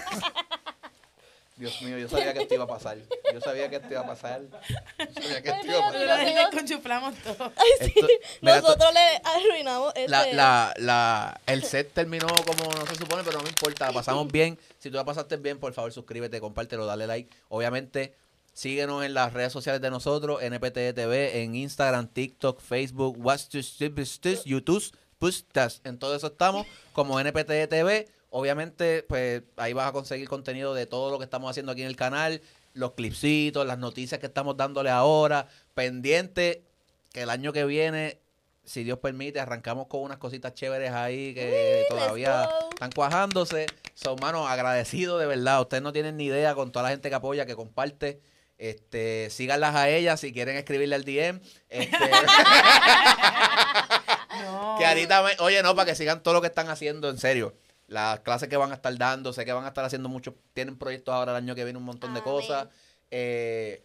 Dios mío, yo sabía que esto iba a pasar. Yo sabía que esto iba a pasar. Yo sabía que esto iba a pasar. Sí, Conchuflamos todo. Esto- mira, esto- nosotros le arruinamos este. la, la, la, el set terminó como no se supone, pero no me importa. La pasamos bien. Si tú la pasaste bien, por favor, suscríbete, compártelo, dale like. Obviamente, síguenos en las redes sociales de nosotros, NPT TV, en Instagram, TikTok, Facebook, What's YouTube, Pustas. En todo eso estamos como NPT TV. Obviamente, pues ahí vas a conseguir contenido de todo lo que estamos haciendo aquí en el canal, los clipsitos, las noticias que estamos dándole ahora. Pendiente que el año que viene si Dios permite, arrancamos con unas cositas chéveres ahí que todavía están cuajándose. Son, manos agradecidos de verdad. Ustedes no tienen ni idea con toda la gente que apoya, que comparte. Este, síganlas a ellas si quieren escribirle al DM. Este, No. que ahorita, me- oye, no, para que sigan todo lo que están haciendo, en serio. Las clases que van a estar dando, sé que van a estar haciendo muchos, tienen proyectos ahora el año que viene, un montón de Amén. cosas. Eh,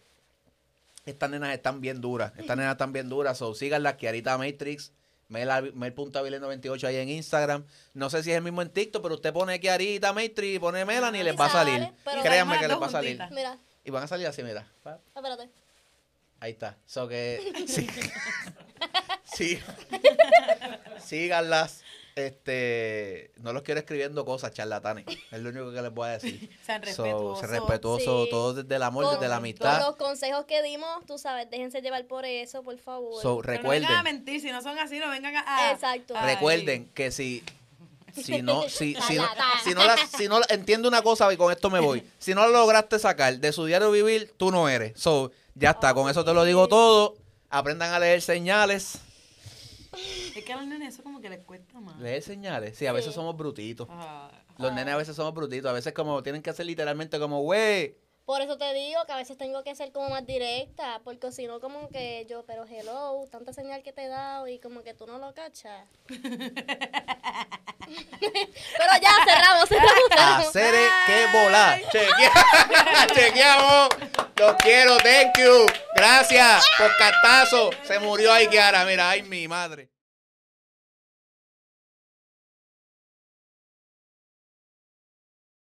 estas nenas están bien duras, estas nenas están bien duras, so síganlas, Kiarita Matrix, Mel- Mel.avile98 ahí en Instagram. No sé si es el mismo en TikTok, pero usted pone Kiarita Matrix y pone Melanie y les va a salir. Créanme que les va a salir. Mira, Y van a salir así, mira. Espérate. Ahí está. So que sí. sí. Síganlas. Este, no los quiero escribiendo cosas charlatanes. Es lo único que les voy a decir. Sean So, respetuosos. ser respetuoso, Sí. todo desde el amor, Con- desde la Con amistad. los consejos que dimos, tú sabes, déjense llevar por eso, por favor. So, Pero no recuerden, vengan a mentir, si no son así, no vengan a... Exacto. Ay. recuerden que si si no, si, si no, si no, la, si no la- entiendo una cosa y con esto me voy. Si no lo lograste sacar de su diario vivir, tú no eres. So, ya está, con eso te lo digo todo. Aprendan a leer señales. Es que a los nenes eso como que les cuesta más. Leer señales. Sí, a veces Sí. somos brutitos. Ah. Los nenes a veces somos brutitos. A veces como tienen que hacer literalmente como, güey. Por eso te digo que a veces tengo que ser como más directa, porque si no como que yo, pero hello, tanta señal que te he dado y como que tú no lo cachas. pero ya, cerramos, cerramos, cerramos. Hacer que volar. Chequea- Chequeamos. Los quiero. Thank you. Gracias. Por cartazo. Se murió ahí Kiara. Mira, ay mi madre.